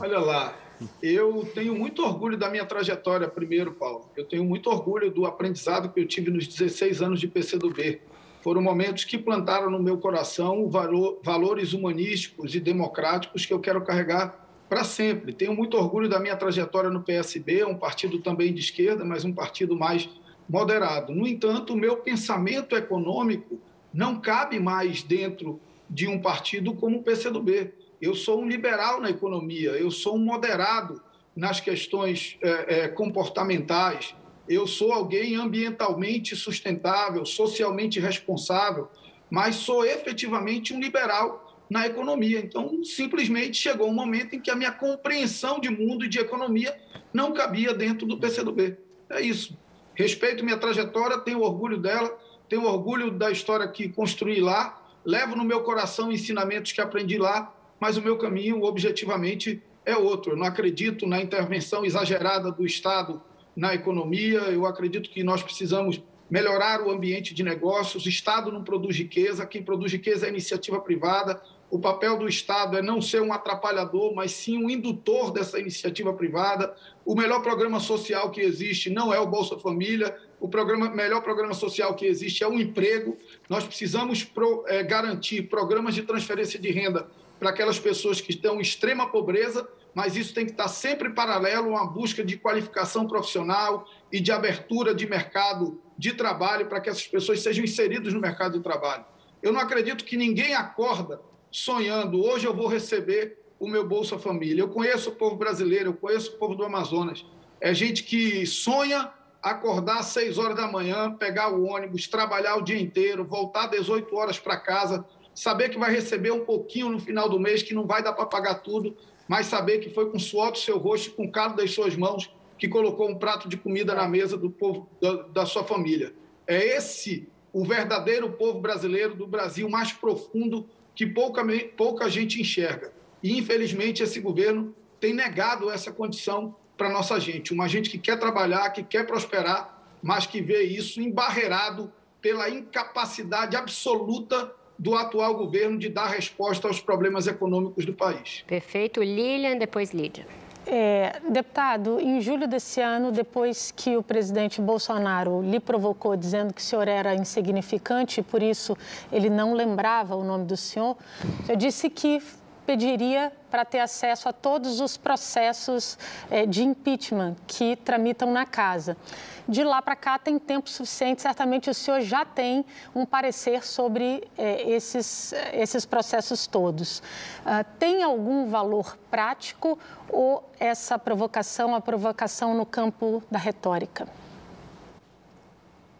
Olha lá, eu tenho muito orgulho da minha trajetória, primeiro, Paulo. Eu tenho muito orgulho do aprendizado que eu tive nos 16 anos de PCdoB. Foram momentos que plantaram no meu coração valor, valores humanísticos e democráticos que eu quero carregar para sempre. Tenho muito orgulho da minha trajetória no PSB, um partido também de esquerda, mas um partido mais moderado. No entanto, o meu pensamento econômico não cabe mais dentro de um partido como o PCdoB eu sou um liberal na economia, eu sou um moderado nas questões é, é, comportamentais, eu sou alguém ambientalmente sustentável, socialmente responsável, mas sou efetivamente um liberal na economia. Então, simplesmente chegou um momento em que a minha compreensão de mundo e de economia não cabia dentro do PCdoB. É isso. Respeito minha trajetória, tenho orgulho dela, tenho orgulho da história que construí lá, levo no meu coração ensinamentos que aprendi lá, mas o meu caminho, objetivamente, é outro. Eu não acredito na intervenção exagerada do Estado na economia, eu acredito que nós precisamos melhorar o ambiente de negócios. O Estado não produz riqueza, quem produz riqueza é a iniciativa privada. O papel do Estado é não ser um atrapalhador, mas sim um indutor dessa iniciativa privada. O melhor programa social que existe não é o Bolsa Família, o programa, melhor programa social que existe é o emprego. Nós precisamos pro, é, garantir programas de transferência de renda para aquelas pessoas que estão em extrema pobreza, mas isso tem que estar sempre paralelo a uma busca de qualificação profissional e de abertura de mercado de trabalho para que essas pessoas sejam inseridas no mercado de trabalho. Eu não acredito que ninguém acorda sonhando, hoje eu vou receber o meu Bolsa Família. Eu conheço o povo brasileiro, eu conheço o povo do Amazonas. É gente que sonha acordar às 6 horas da manhã, pegar o ônibus, trabalhar o dia inteiro, voltar 18 horas para casa, saber que vai receber um pouquinho no final do mês, que não vai dar para pagar tudo, mas saber que foi com suor do seu rosto, com o calo das suas mãos, que colocou um prato de comida na mesa do povo da, da sua família. É esse o verdadeiro povo brasileiro do Brasil mais profundo que pouca, pouca gente enxerga. E, infelizmente, esse governo tem negado essa condição para nossa gente. Uma gente que quer trabalhar, que quer prosperar, mas que vê isso embarreirado pela incapacidade absoluta do atual governo de dar resposta aos problemas econômicos do país. Perfeito. Lilian, depois Lídia. É, deputado, em julho desse ano, depois que o presidente Bolsonaro lhe provocou dizendo que o senhor era insignificante e por isso ele não lembrava o nome do senhor, eu disse que pediria para ter acesso a todos os processos é, de impeachment que tramitam na casa. De lá para cá tem tempo suficiente, certamente o senhor já tem um parecer sobre é, esses, esses processos todos. Uh, tem algum valor prático ou essa provocação, a provocação no campo da retórica?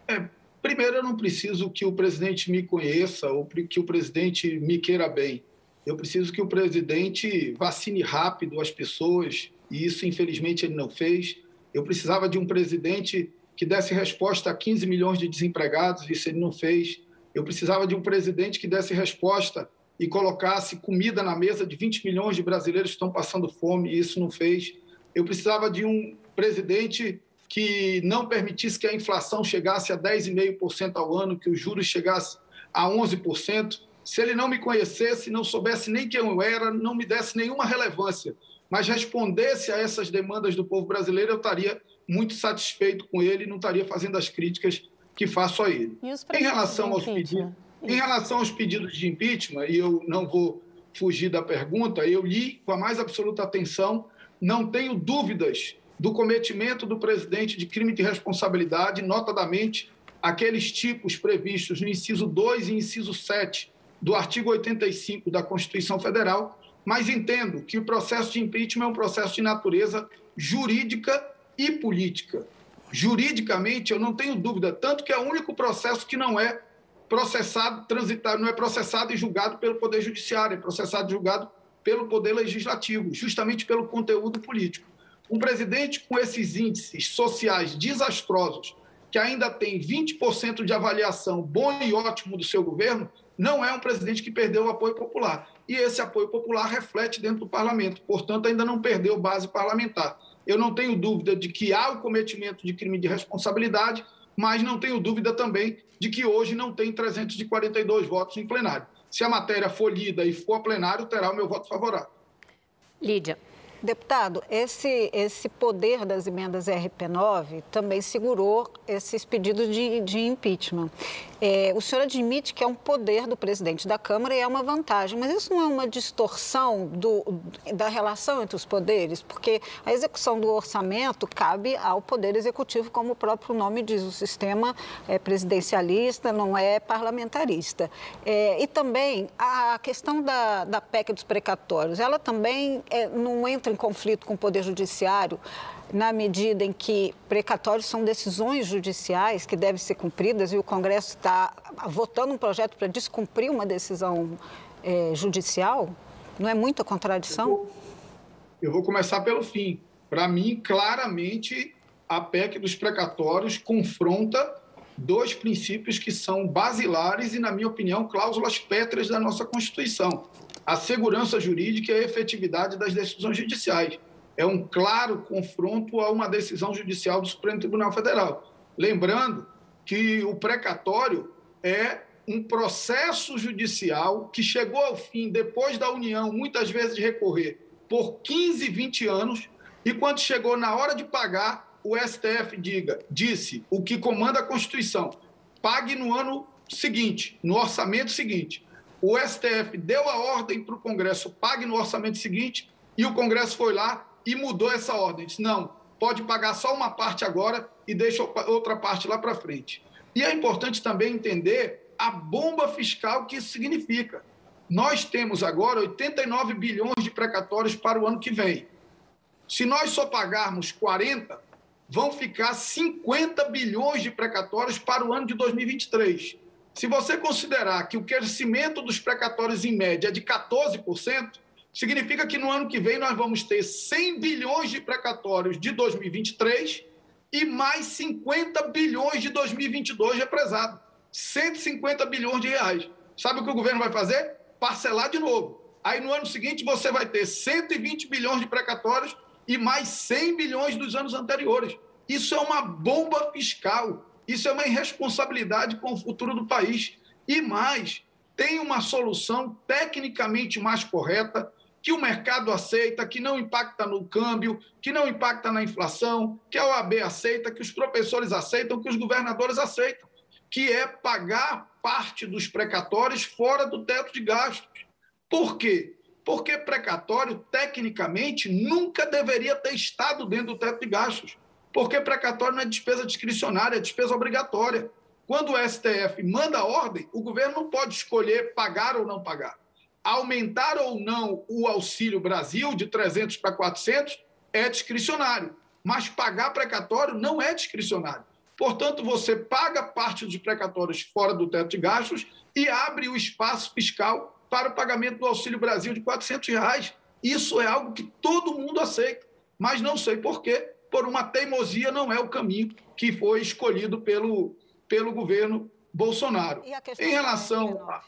É, primeiro, eu não preciso que o presidente me conheça ou que o presidente me queira bem. Eu preciso que o presidente vacine rápido as pessoas, e isso, infelizmente, ele não fez. Eu precisava de um presidente que desse resposta a 15 milhões de desempregados, isso ele não fez. Eu precisava de um presidente que desse resposta e colocasse comida na mesa de 20 milhões de brasileiros que estão passando fome, e isso não fez. Eu precisava de um presidente que não permitisse que a inflação chegasse a 10,5% ao ano, que os juros chegassem a 11% se ele não me conhecesse, não soubesse nem quem eu era, não me desse nenhuma relevância, mas respondesse a essas demandas do povo brasileiro, eu estaria muito satisfeito com ele e não estaria fazendo as críticas que faço a ele. Em relação, aos pedidos, em relação aos pedidos de impeachment, e eu não vou fugir da pergunta, eu li com a mais absoluta atenção, não tenho dúvidas do cometimento do presidente de crime de responsabilidade, notadamente aqueles tipos previstos no inciso 2 e inciso 7 do artigo 85 da Constituição Federal, mas entendo que o processo de impeachment é um processo de natureza jurídica e política. Juridicamente, eu não tenho dúvida, tanto que é o único processo que não é processado, transitado, não é processado e julgado pelo Poder Judiciário, é processado e julgado pelo Poder Legislativo, justamente pelo conteúdo político. Um presidente com esses índices sociais desastrosos, que ainda tem 20% de avaliação bom e ótimo do seu governo, não é um presidente que perdeu o apoio popular. E esse apoio popular reflete dentro do parlamento, portanto, ainda não perdeu base parlamentar. Eu não tenho dúvida de que há o cometimento de crime de responsabilidade, mas não tenho dúvida também de que hoje não tem 342 votos em plenário. Se a matéria for lida e for a plenário, terá o meu voto favorável. Lídia. Deputado, esse, esse poder das emendas RP9 também segurou esses pedidos de, de impeachment. É, o senhor admite que é um poder do presidente da Câmara e é uma vantagem, mas isso não é uma distorção do, da relação entre os poderes? Porque a execução do orçamento cabe ao Poder Executivo, como o próprio nome diz, o sistema é presidencialista, não é parlamentarista. É, e também a questão da, da PEC dos precatórios, ela também é, não entra em conflito com o Poder Judiciário na medida em que precatórios são decisões judiciais que devem ser cumpridas e o Congresso está votando um projeto para descumprir uma decisão é, judicial? Não é muita contradição? Eu vou, eu vou começar pelo fim. Para mim, claramente, a PEC dos precatórios confronta dois princípios que são basilares e, na minha opinião, cláusulas pétreas da nossa Constituição: a segurança jurídica e a efetividade das decisões judiciais. É um claro confronto a uma decisão judicial do Supremo Tribunal Federal. Lembrando que o precatório é um processo judicial que chegou ao fim depois da União, muitas vezes recorrer por 15, 20 anos, e quando chegou na hora de pagar, o STF diga, disse o que comanda a Constituição, pague no ano seguinte, no orçamento seguinte. O STF deu a ordem para o Congresso, pague no orçamento seguinte, e o Congresso foi lá e mudou essa ordem. Disse, não, pode pagar só uma parte agora e deixa outra parte lá para frente. E é importante também entender a bomba fiscal que isso significa. Nós temos agora 89 bilhões de precatórios para o ano que vem. Se nós só pagarmos 40, vão ficar 50 bilhões de precatórios para o ano de 2023. Se você considerar que o crescimento dos precatórios em média é de 14%, significa que no ano que vem nós vamos ter 100 bilhões de precatórios de 2023 e mais 50 bilhões de 2022 represado. 150 bilhões de reais. Sabe o que o governo vai fazer? Parcelar de novo. Aí no ano seguinte você vai ter 120 bilhões de precatórios e mais 100 bilhões dos anos anteriores. Isso é uma bomba fiscal. Isso é uma irresponsabilidade com o futuro do país. E mais, tem uma solução tecnicamente mais correta que o mercado aceita, que não impacta no câmbio, que não impacta na inflação, que a OAB aceita, que os professores aceitam, que os governadores aceitam que é pagar parte dos precatórios fora do teto de gastos. Por quê? Porque precatório, tecnicamente, nunca deveria ter estado dentro do teto de gastos. Porque precatório não é despesa discricionária, é despesa obrigatória. Quando o STF manda ordem, o governo não pode escolher pagar ou não pagar. Aumentar ou não o Auxílio Brasil de 300 para 400 é discricionário, mas pagar precatório não é discricionário. Portanto, você paga parte dos precatórios fora do teto de gastos e abre o espaço fiscal para o pagamento do Auxílio Brasil de 400 reais. Isso é algo que todo mundo aceita, mas não sei por quê. Por uma teimosia, não é o caminho que foi escolhido pelo, pelo governo Bolsonaro. Em relação, a,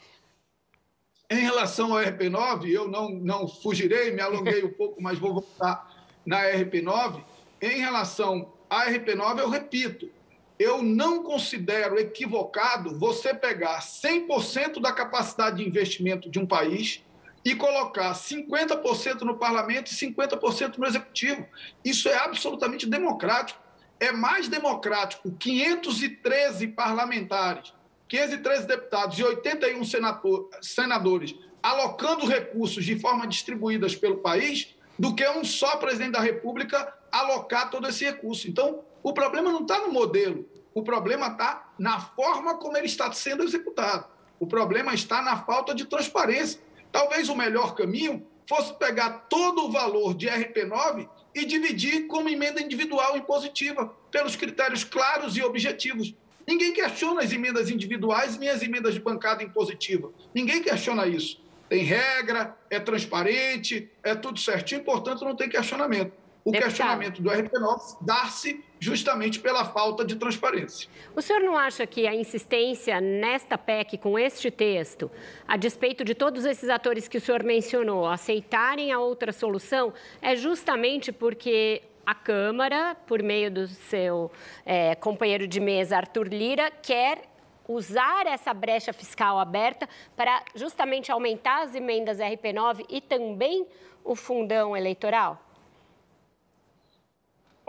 em relação ao RP9, eu não, não fugirei, me alonguei um pouco, mas vou voltar na RP9. Em relação à RP9, eu repito, eu não considero equivocado você pegar 100% da capacidade de investimento de um país e colocar 50% no parlamento e 50% no executivo. Isso é absolutamente democrático. É mais democrático 513 parlamentares, 513 deputados e 81 senador, senadores alocando recursos de forma distribuídas pelo país do que um só presidente da República alocar todo esse recurso. Então, o problema não está no modelo, o problema está na forma como ele está sendo executado. O problema está na falta de transparência. Talvez o melhor caminho fosse pegar todo o valor de RP9 e dividir como emenda individual impositiva, pelos critérios claros e objetivos. Ninguém questiona as emendas individuais nem as emendas de bancada impositiva. Ninguém questiona isso. Tem regra, é transparente, é tudo certinho, portanto não tem questionamento o Deputado. questionamento do RP9 dar-se justamente pela falta de transparência. O senhor não acha que a insistência nesta PEC com este texto, a despeito de todos esses atores que o senhor mencionou, aceitarem a outra solução, é justamente porque a Câmara, por meio do seu é, companheiro de mesa, Arthur Lira, quer usar essa brecha fiscal aberta para justamente aumentar as emendas RP9 e também o fundão eleitoral?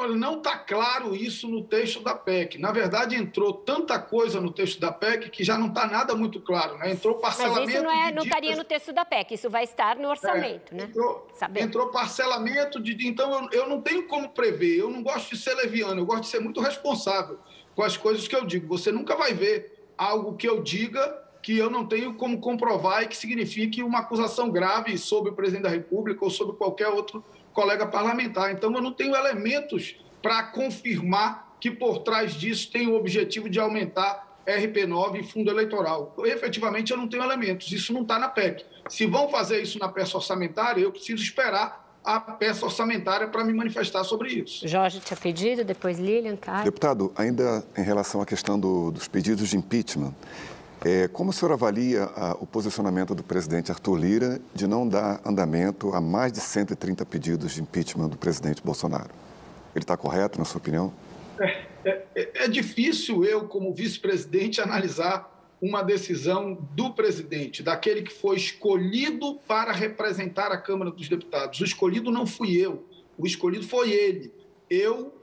Olha, não está claro isso no texto da PEC. Na verdade, entrou tanta coisa no texto da PEC que já não está nada muito claro. Né? Entrou parcelamento. Mas isso não, é, não estaria no texto da PEC, isso vai estar no orçamento, é, né? Entrou, entrou parcelamento de. Então, eu, eu não tenho como prever. Eu não gosto de ser leviano, eu gosto de ser muito responsável com as coisas que eu digo. Você nunca vai ver algo que eu diga que eu não tenho como comprovar e que signifique uma acusação grave sobre o presidente da República ou sobre qualquer outro colega parlamentar. Então, eu não tenho elementos para confirmar que por trás disso tem o objetivo de aumentar RP9 e fundo eleitoral. Efetivamente, eu não tenho elementos. Isso não está na PEC. Se vão fazer isso na peça orçamentária, eu preciso esperar a peça orçamentária para me manifestar sobre isso. Jorge tinha pedido, depois Lilian, Caio. Deputado, ainda em relação à questão do, dos pedidos de impeachment, é, como o senhor avalia a, o posicionamento do presidente Arthur Lira de não dar andamento a mais de 130 pedidos de impeachment do presidente Bolsonaro? Ele está correto, na sua opinião? É, é, é difícil eu, como vice-presidente, analisar uma decisão do presidente, daquele que foi escolhido para representar a Câmara dos Deputados. O escolhido não fui eu, o escolhido foi ele. Eu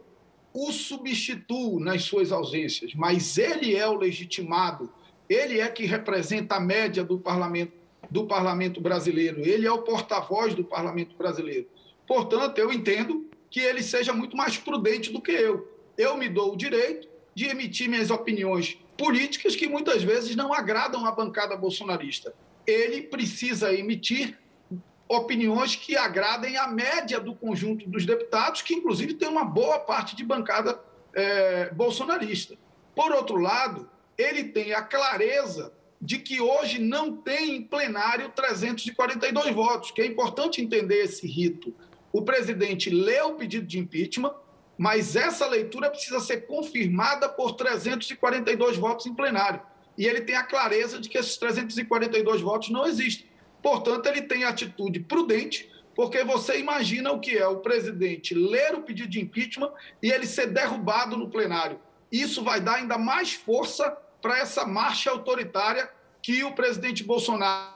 o substituo nas suas ausências, mas ele é o legitimado, ele é que representa a média do parlamento, do parlamento brasileiro, ele é o porta-voz do parlamento brasileiro. Portanto, eu entendo que ele seja muito mais prudente do que eu. Eu me dou o direito de emitir minhas opiniões políticas que muitas vezes não agradam a bancada bolsonarista. Ele precisa emitir opiniões que agradem a média do conjunto dos deputados, que inclusive tem uma boa parte de bancada é, bolsonarista. Por outro lado, ele tem a clareza de que hoje não tem em plenário 342 votos, que é importante entender esse rito. O presidente leu o pedido de impeachment, mas essa leitura precisa ser confirmada por 342 votos em plenário. E ele tem a clareza de que esses 342 votos não existem. Portanto, ele tem atitude prudente, porque você imagina o que é o presidente ler o pedido de impeachment e ele ser derrubado no plenário. Isso vai dar ainda mais força para essa marcha autoritária que o presidente Bolsonaro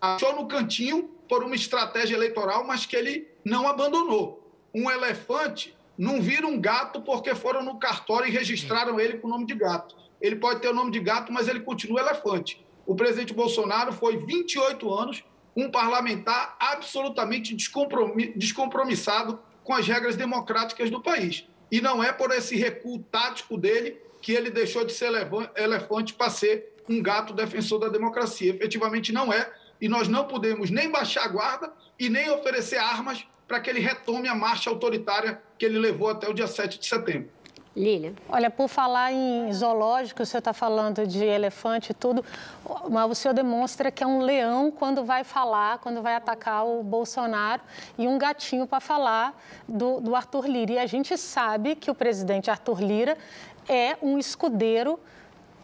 achou no cantinho por uma estratégia eleitoral, mas que ele não abandonou. Um elefante não vira um gato porque foram no cartório e registraram ele com o nome de gato. Ele pode ter o nome de gato, mas ele continua elefante. O presidente Bolsonaro foi 28 anos um parlamentar absolutamente descompromissado com as regras democráticas do país. E não é por esse recuo tático dele que ele deixou de ser elefante para ser um gato defensor da democracia. Efetivamente não é. E nós não podemos nem baixar a guarda e nem oferecer armas para que ele retome a marcha autoritária que ele levou até o dia 7 de setembro. Lília. Olha, por falar em zoológico, o senhor está falando de elefante e tudo, mas o senhor demonstra que é um leão quando vai falar, quando vai atacar o Bolsonaro, e um gatinho para falar do, do Arthur Lira. E a gente sabe que o presidente Arthur Lira é um escudeiro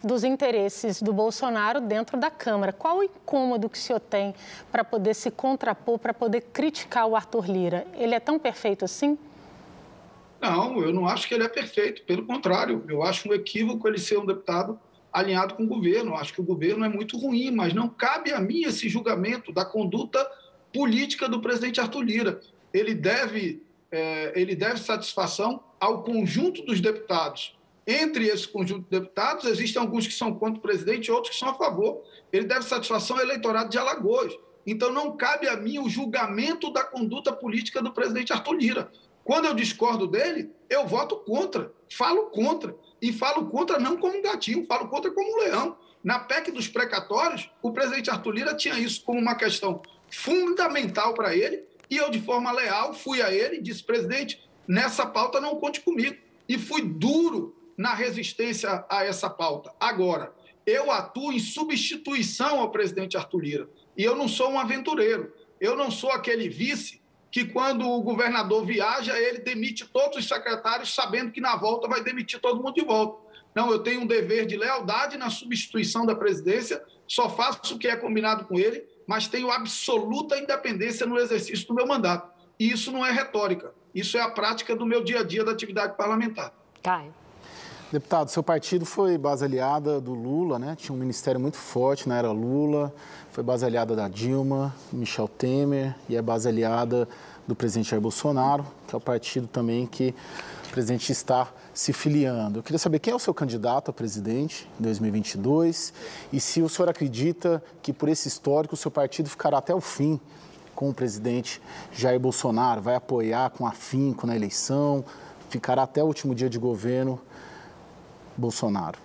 dos interesses do Bolsonaro dentro da Câmara. Qual o incômodo que o senhor tem para poder se contrapor, para poder criticar o Arthur Lira? Ele é tão perfeito assim? Não, eu não acho que ele é perfeito. Pelo contrário, eu acho um equívoco ele ser um deputado alinhado com o governo. Eu acho que o governo é muito ruim, mas não cabe a mim esse julgamento da conduta política do presidente Arthur Lira. Ele deve, é, ele deve satisfação ao conjunto dos deputados entre esse conjunto de deputados, existem alguns que são contra o presidente e outros que são a favor. Ele deve satisfação ao eleitorado de Alagoas. Então, não cabe a mim o julgamento da conduta política do presidente Arthur Lira. Quando eu discordo dele, eu voto contra, falo contra. E falo contra não como um gatinho, falo contra como um leão. Na PEC dos precatórios, o presidente Arthur Lira tinha isso como uma questão fundamental para ele, e eu, de forma leal, fui a ele e disse: presidente, nessa pauta não conte comigo. E fui duro na resistência a essa pauta. Agora, eu atuo em substituição ao presidente Arthur Lira. E eu não sou um aventureiro. Eu não sou aquele vice que, quando o governador viaja, ele demite todos os secretários, sabendo que na volta vai demitir todo mundo de volta. Não, eu tenho um dever de lealdade na substituição da presidência, só faço o que é combinado com ele, mas tenho absoluta independência no exercício do meu mandato. E isso não é retórica, isso é a prática do meu dia a dia da atividade parlamentar. Caio. Deputado, seu partido foi base aliada do Lula, né? Tinha um ministério muito forte na era Lula, foi base aliada da Dilma, Michel Temer e é base aliada do presidente Jair Bolsonaro, que é o partido também que o presidente está se filiando. Eu queria saber quem é o seu candidato a presidente em 2022 e se o senhor acredita que por esse histórico o seu partido ficará até o fim com o presidente Jair Bolsonaro, vai apoiar com afinco na eleição, ficará até o último dia de governo Bolsonaro?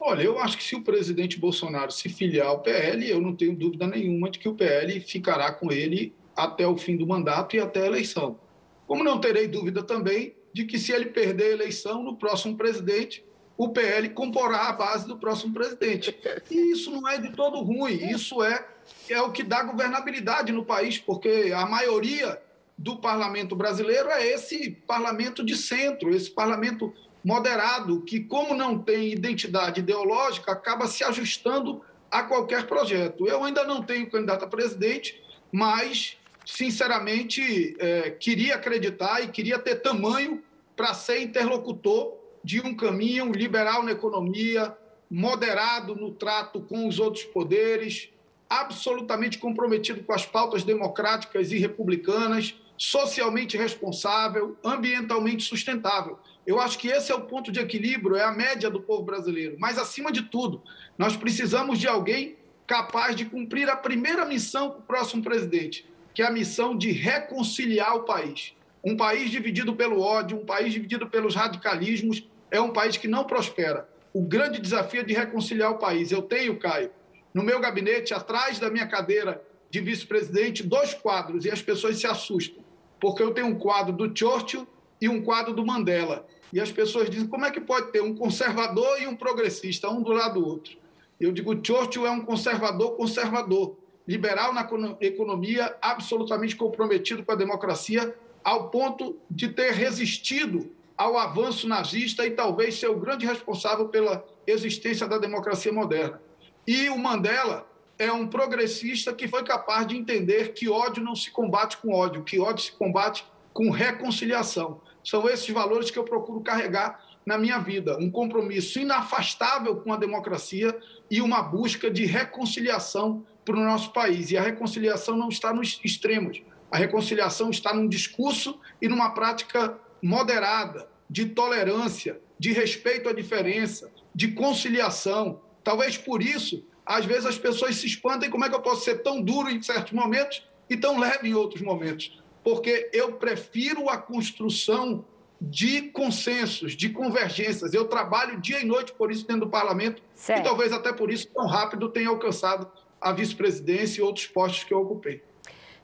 Olha, eu acho que se o presidente Bolsonaro se filiar ao PL, eu não tenho dúvida nenhuma de que o PL ficará com ele até o fim do mandato e até a eleição. Como não terei dúvida também de que se ele perder a eleição no próximo presidente, o PL comporá a base do próximo presidente. E isso não é de todo ruim, isso é, é o que dá governabilidade no país, porque a maioria do parlamento brasileiro é esse parlamento de centro, esse parlamento moderado, que, como não tem identidade ideológica, acaba se ajustando a qualquer projeto. Eu ainda não tenho candidato a presidente, mas, sinceramente, é, queria acreditar e queria ter tamanho para ser interlocutor de um caminho liberal na economia, moderado no trato com os outros poderes, absolutamente comprometido com as pautas democráticas e republicanas, socialmente responsável, ambientalmente sustentável. Eu acho que esse é o ponto de equilíbrio, é a média do povo brasileiro. Mas, acima de tudo, nós precisamos de alguém capaz de cumprir a primeira missão para o próximo presidente, que é a missão de reconciliar o país. Um país dividido pelo ódio, um país dividido pelos radicalismos, é um país que não prospera. O grande desafio é de reconciliar o país. Eu tenho, Caio, no meu gabinete, atrás da minha cadeira de vice-presidente, dois quadros, e as pessoas se assustam, porque eu tenho um quadro do Churchill e um quadro do Mandela. E as pessoas dizem: como é que pode ter um conservador e um progressista, um do lado do outro? Eu digo: Churchill é um conservador conservador, liberal na economia, absolutamente comprometido com a democracia, ao ponto de ter resistido ao avanço nazista e talvez ser o grande responsável pela existência da democracia moderna. E o Mandela é um progressista que foi capaz de entender que ódio não se combate com ódio, que ódio se combate com reconciliação. São esses valores que eu procuro carregar na minha vida: um compromisso inafastável com a democracia e uma busca de reconciliação para o nosso país. E a reconciliação não está nos extremos. A reconciliação está num discurso e numa prática moderada, de tolerância, de respeito à diferença, de conciliação. Talvez por isso, às vezes as pessoas se espantem como é que eu posso ser tão duro em certos momentos e tão leve em outros momentos. Porque eu prefiro a construção de consensos, de convergências. Eu trabalho dia e noite por isso dentro do parlamento certo. e talvez até por isso tão rápido tenha alcançado a vice-presidência e outros postos que eu ocupei.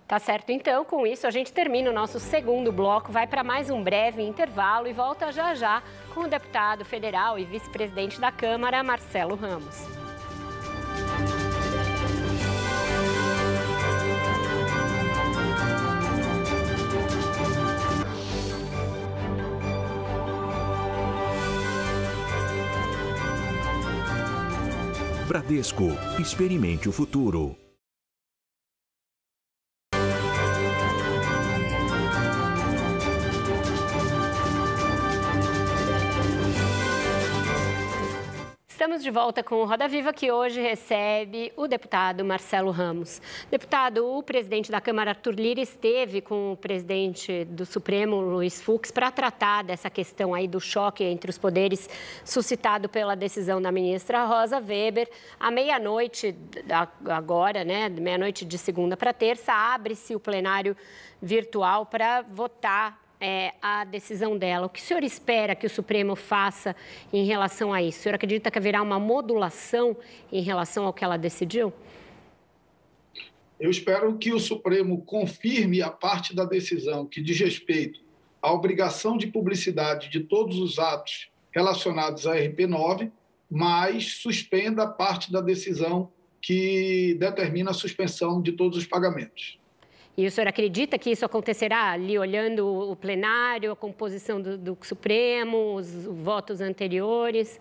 Tá certo, então, com isso a gente termina o nosso segundo bloco, vai para mais um breve intervalo e volta já já com o deputado federal e vice-presidente da Câmara, Marcelo Ramos. Bradesco, experimente o futuro. Estamos de volta com o Roda Viva, que hoje recebe o deputado Marcelo Ramos. Deputado, o presidente da Câmara, Arthur Lira, esteve com o presidente do Supremo, Luiz Fux, para tratar dessa questão aí do choque entre os poderes suscitado pela decisão da ministra Rosa Weber. À meia-noite, agora, né, meia-noite de segunda para terça, abre-se o plenário virtual para votar é, a decisão dela. O que o senhor espera que o Supremo faça em relação a isso? O senhor acredita que haverá uma modulação em relação ao que ela decidiu? Eu espero que o Supremo confirme a parte da decisão que diz respeito à obrigação de publicidade de todos os atos relacionados à RP9, mas suspenda a parte da decisão que determina a suspensão de todos os pagamentos. E o senhor acredita que isso acontecerá ali, olhando o plenário, a composição do, do Supremo, os votos anteriores?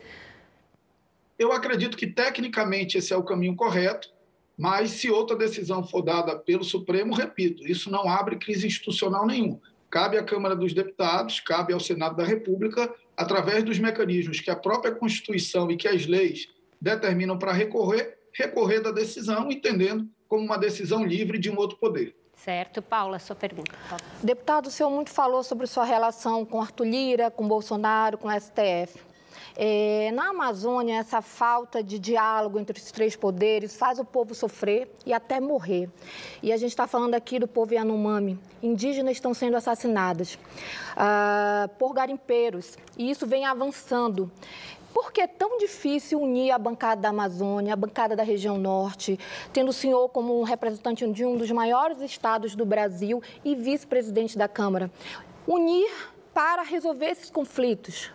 Eu acredito que, tecnicamente, esse é o caminho correto, mas se outra decisão for dada pelo Supremo, repito, isso não abre crise institucional nenhuma. Cabe à Câmara dos Deputados, cabe ao Senado da República, através dos mecanismos que a própria Constituição e que as leis determinam para recorrer, recorrer da decisão, entendendo como uma decisão livre de um outro poder. Certo. Paula, sua pergunta. Deputado, o senhor muito falou sobre sua relação com Arthur Lira, com Bolsonaro, com o STF. É, na Amazônia, essa falta de diálogo entre os três poderes faz o povo sofrer e até morrer. E a gente está falando aqui do povo Yanomami. Indígenas estão sendo assassinados uh, por garimpeiros e isso vem avançando. Por que é tão difícil unir a bancada da Amazônia, a bancada da região norte, tendo o senhor como representante de um dos maiores estados do Brasil e vice-presidente da Câmara? Unir para resolver esses conflitos?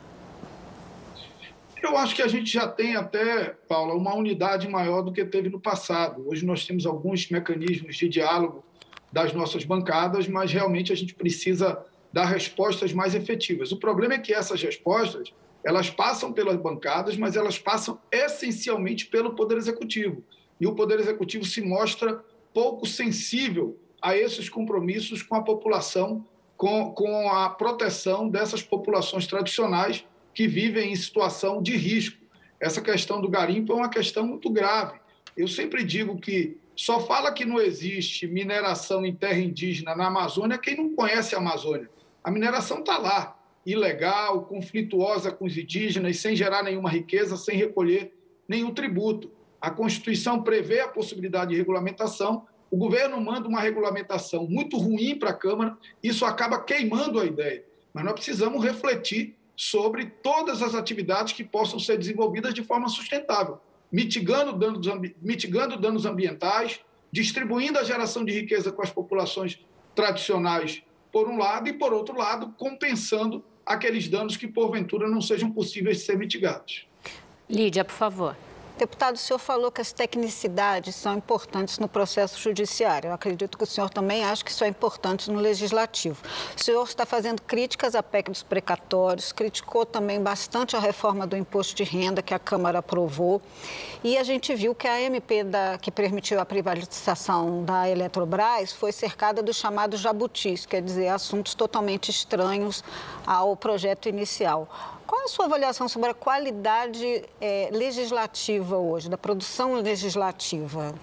Eu acho que a gente já tem até, Paula, uma unidade maior do que teve no passado. Hoje nós temos alguns mecanismos de diálogo das nossas bancadas, mas realmente a gente precisa dar respostas mais efetivas. O problema é que essas respostas elas passam pelas bancadas, mas elas passam essencialmente pelo Poder Executivo. E o Poder Executivo se mostra pouco sensível a esses compromissos com a população, com, com a proteção dessas populações tradicionais que vivem em situação de risco. Essa questão do garimpo é uma questão muito grave. Eu sempre digo que só fala que não existe mineração em terra indígena na Amazônia quem não conhece a Amazônia. A mineração está lá, ilegal, conflituosa com os indígenas, sem gerar nenhuma riqueza, sem recolher nenhum tributo. A Constituição prevê a possibilidade de regulamentação, o governo manda uma regulamentação muito ruim para a Câmara, isso acaba queimando a ideia. Mas nós precisamos refletir sobre todas as atividades que possam ser desenvolvidas de forma sustentável, mitigando danos, mitigando danos ambientais, distribuindo a geração de riqueza com as populações tradicionais, por um lado, e, por outro lado, compensando aqueles danos que, porventura, não sejam possíveis de ser mitigados. Lídia, por favor. Deputado, o senhor falou que as tecnicidades são importantes no processo judiciário. Eu acredito que o senhor também acha que isso é importante no legislativo. O senhor está fazendo críticas à PEC dos precatórios, criticou também bastante a reforma do imposto de renda que a Câmara aprovou. E a gente viu que a MP da, que permitiu a privatização da Eletrobras foi cercada dos chamados jabutis, quer dizer, assuntos totalmente estranhos ao projeto inicial. Qual a sua avaliação sobre a qualidade é, legislativa hoje, da produção legislativa?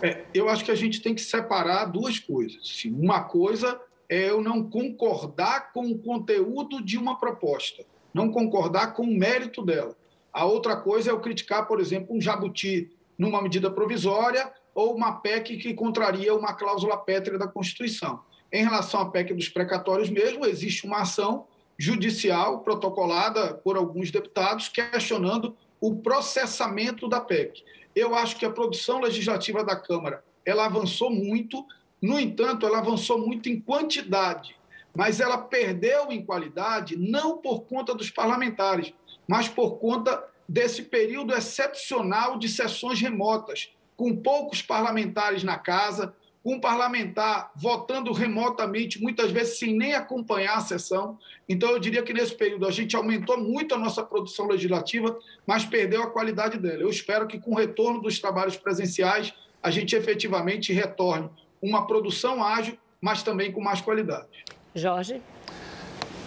É, eu acho que a gente tem que separar duas coisas. Uma coisa é eu não concordar com o conteúdo de uma proposta, não concordar com o mérito dela. A outra coisa é eu criticar, por exemplo, um jabuti numa medida provisória ou uma PEC que contraria uma cláusula pétrea da Constituição. Em relação à PEC dos precatórios mesmo, existe uma ação judicial protocolada por alguns deputados questionando o processamento da PEC. Eu acho que a produção legislativa da Câmara ela avançou muito, no entanto, ela avançou muito em quantidade, mas ela perdeu em qualidade não por conta dos parlamentares, mas por conta desse período excepcional de sessões remotas, com poucos parlamentares na casa, um parlamentar votando remotamente, muitas vezes sem nem acompanhar a sessão. Então, eu diria que nesse período a gente aumentou muito a nossa produção legislativa, mas perdeu a qualidade dela. Eu espero que, com o retorno dos trabalhos presenciais, a gente efetivamente retorne uma produção ágil, mas também com mais qualidade. Jorge?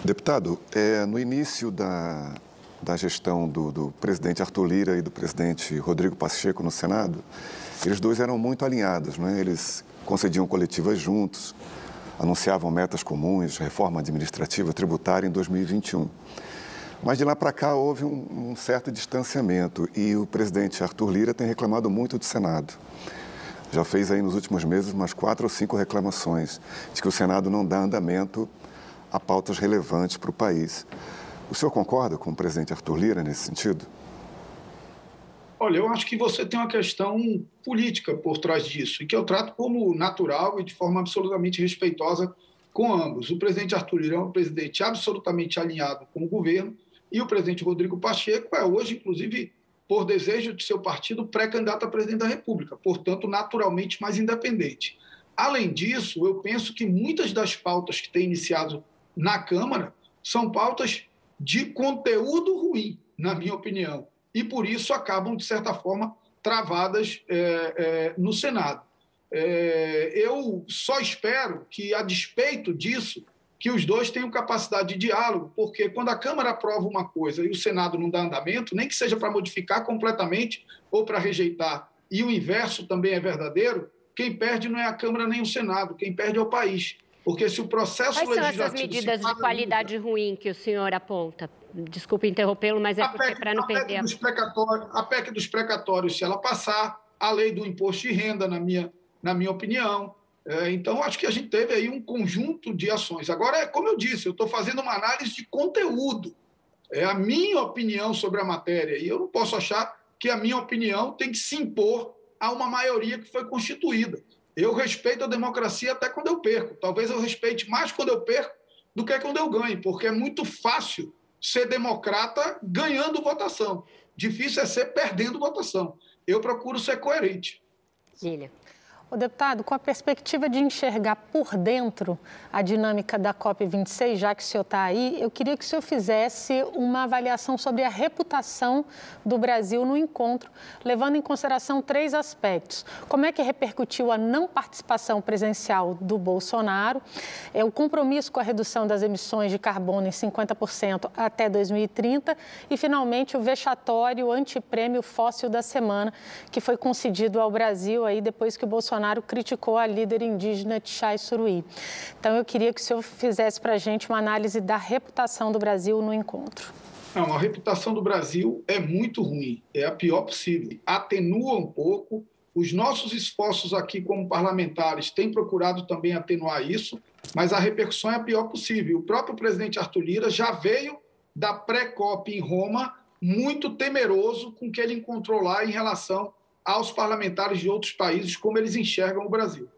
Deputado, é, no início da, da gestão do, do presidente Arthur Lira e do presidente Rodrigo Pacheco no Senado, eles dois eram muito alinhados, não é? Eles concediam coletivas juntos, anunciavam metas comuns, reforma administrativa tributária em 2021. Mas de lá para cá houve um, um, certo distanciamento e o presidente Arthur Lira tem reclamado muito do Senado. Já fez aí nos últimos meses umas quatro ou cinco reclamações de que o Senado não dá andamento a pautas relevantes para o país. O senhor concorda com o presidente Arthur Lira nesse sentido? Olha, eu acho que você tem uma questão política por trás disso, e que eu trato como natural e de forma absolutamente respeitosa com ambos. O presidente Arthur Lira é um presidente absolutamente alinhado com o governo, e o presidente Rodrigo Pacheco é hoje, inclusive, por desejo de seu partido, pré-candidato a presidente da República, portanto, naturalmente mais independente. Além disso, eu penso que muitas das pautas que têm iniciado na Câmara são pautas de conteúdo ruim, na minha opinião e, por isso, acabam, de certa forma, travadas é, é, no Senado. É, eu só espero que, a despeito disso, que os dois tenham capacidade de diálogo, porque quando a Câmara aprova uma coisa e o Senado não dá andamento, nem que seja para modificar completamente ou para rejeitar, e o inverso também é verdadeiro, quem perde não é a Câmara nem o Senado, quem perde é o país. Porque se o processo Quais legislativo... Quais são essas medidas de qualidade ruim que o senhor aponta? Desculpe interrompê-lo, mas é para não perder... A PEC dos precatórios, se ela passar, a lei do imposto de renda, na minha, na minha opinião. É, então, acho que a gente teve aí um conjunto de ações. Agora, é como eu disse, eu estou fazendo uma análise de conteúdo. É a minha opinião sobre a matéria. E eu não posso achar que a minha opinião tem que se impor a uma maioria que foi constituída. Eu respeito a democracia até quando eu perco. Talvez eu respeite mais quando eu perco do que quando eu ganho, porque é muito fácil ser democrata ganhando votação. Difícil é ser perdendo votação. Eu procuro ser coerente. Gília. O deputado, com a perspectiva de enxergar por dentro a dinâmica da COP26, já que o senhor está aí, eu queria que o senhor fizesse uma avaliação sobre a reputação do Brasil no encontro, levando em consideração três aspectos. Como é que repercutiu a não participação presencial do Bolsonaro, é o compromisso com a redução das emissões de carbono em 50% até 2030 e, finalmente, o vexatório antiprêmio fóssil da semana, que foi concedido ao Brasil aí depois que o Bolsonaro criticou a líder indígena Tchai Suruí. Então, eu queria que o senhor fizesse para a gente uma análise da reputação do Brasil no encontro. Não, a reputação do Brasil é muito ruim, é a pior possível. Atenua um pouco. Os nossos esforços aqui como parlamentares têm procurado também atenuar isso, mas a repercussão é a pior possível. O próprio presidente Arthur Lira já veio da pré-COP em Roma muito temeroso com o que ele encontrou lá em relação aos parlamentares de outros países, como eles enxergam o Brasil.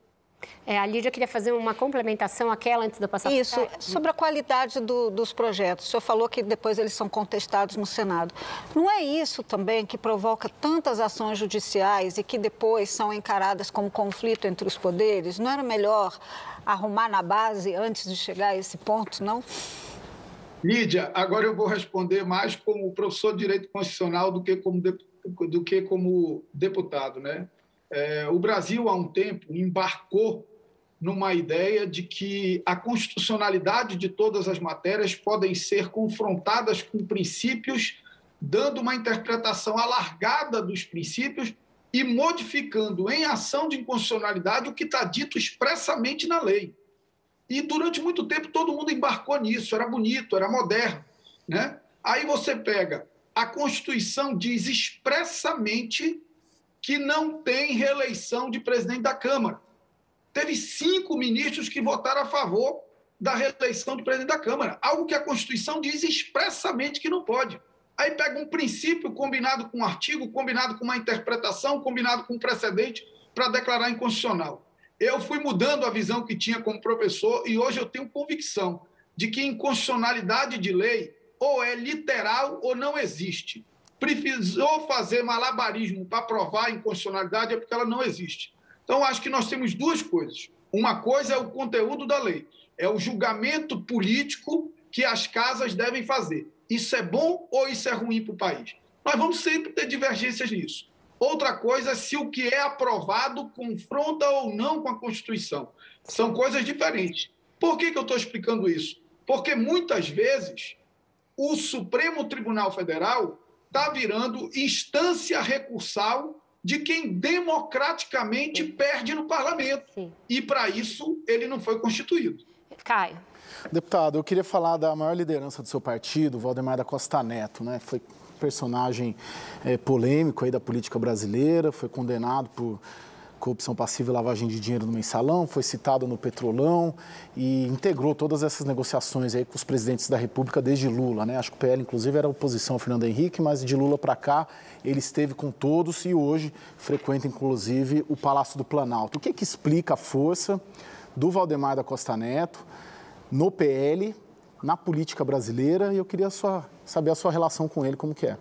É, a Lídia queria fazer uma complementação àquela antes eu passar Isso, sobre a qualidade do, dos projetos. O senhor falou que depois eles são contestados no Senado. Não é isso também que provoca tantas ações judiciais e que depois são encaradas como conflito entre os poderes? Não era melhor arrumar na base antes de chegar a esse ponto, não? Lídia, agora eu vou responder mais como professor de Direito Constitucional do que como, de, do que como deputado. Né? É, o Brasil, há um tempo, embarcou numa ideia de que a constitucionalidade de todas as matérias podem ser confrontadas com princípios, dando uma interpretação alargada dos princípios e modificando em ação de inconstitucionalidade o que está dito expressamente na lei. E durante muito tempo todo mundo embarcou nisso, era bonito, era moderno. Né? Aí você pega, a Constituição diz expressamente que não tem reeleição de presidente da Câmara. Teve cinco ministros que votaram a favor da reeleição do presidente da Câmara, algo que a Constituição diz expressamente que não pode. Aí pega um princípio combinado com um artigo, combinado com uma interpretação, combinado com um precedente para declarar inconstitucional. Eu fui mudando a visão que tinha como professor e hoje eu tenho convicção de que inconstitucionalidade de lei ou é literal ou não existe. Precisou fazer malabarismo para provar a inconstitucionalidade é porque ela não existe. Então, acho que nós temos duas coisas. Uma coisa é o conteúdo da lei, é o julgamento político que as casas devem fazer. Isso é bom ou isso é ruim para o país? Nós vamos sempre ter divergências nisso. Outra coisa é se o que é aprovado confronta ou não com a Constituição. São coisas diferentes. Por que, que eu estou explicando isso? Porque muitas vezes o Supremo Tribunal Federal está virando instância recursal de quem democraticamente Sim. perde no parlamento. Sim. E para isso ele não foi constituído. Caio. Deputado, eu queria falar da maior liderança do seu partido, Valdemar da Costa Neto, né? Foi personagem é, polêmico aí da política brasileira, foi condenado por corrupção passiva e lavagem de dinheiro no mensalão, foi citado no Petrolão e integrou todas essas negociações aí com os presidentes da República desde Lula, né? Acho que o PL, inclusive, era oposição ao Fernando Henrique, mas de Lula para cá ele esteve com todos e hoje frequenta, inclusive, o Palácio do Planalto. O que, que explica a força do Valdemar da Costa Neto no PL na política brasileira e eu queria sua, saber a sua relação com ele, como que é.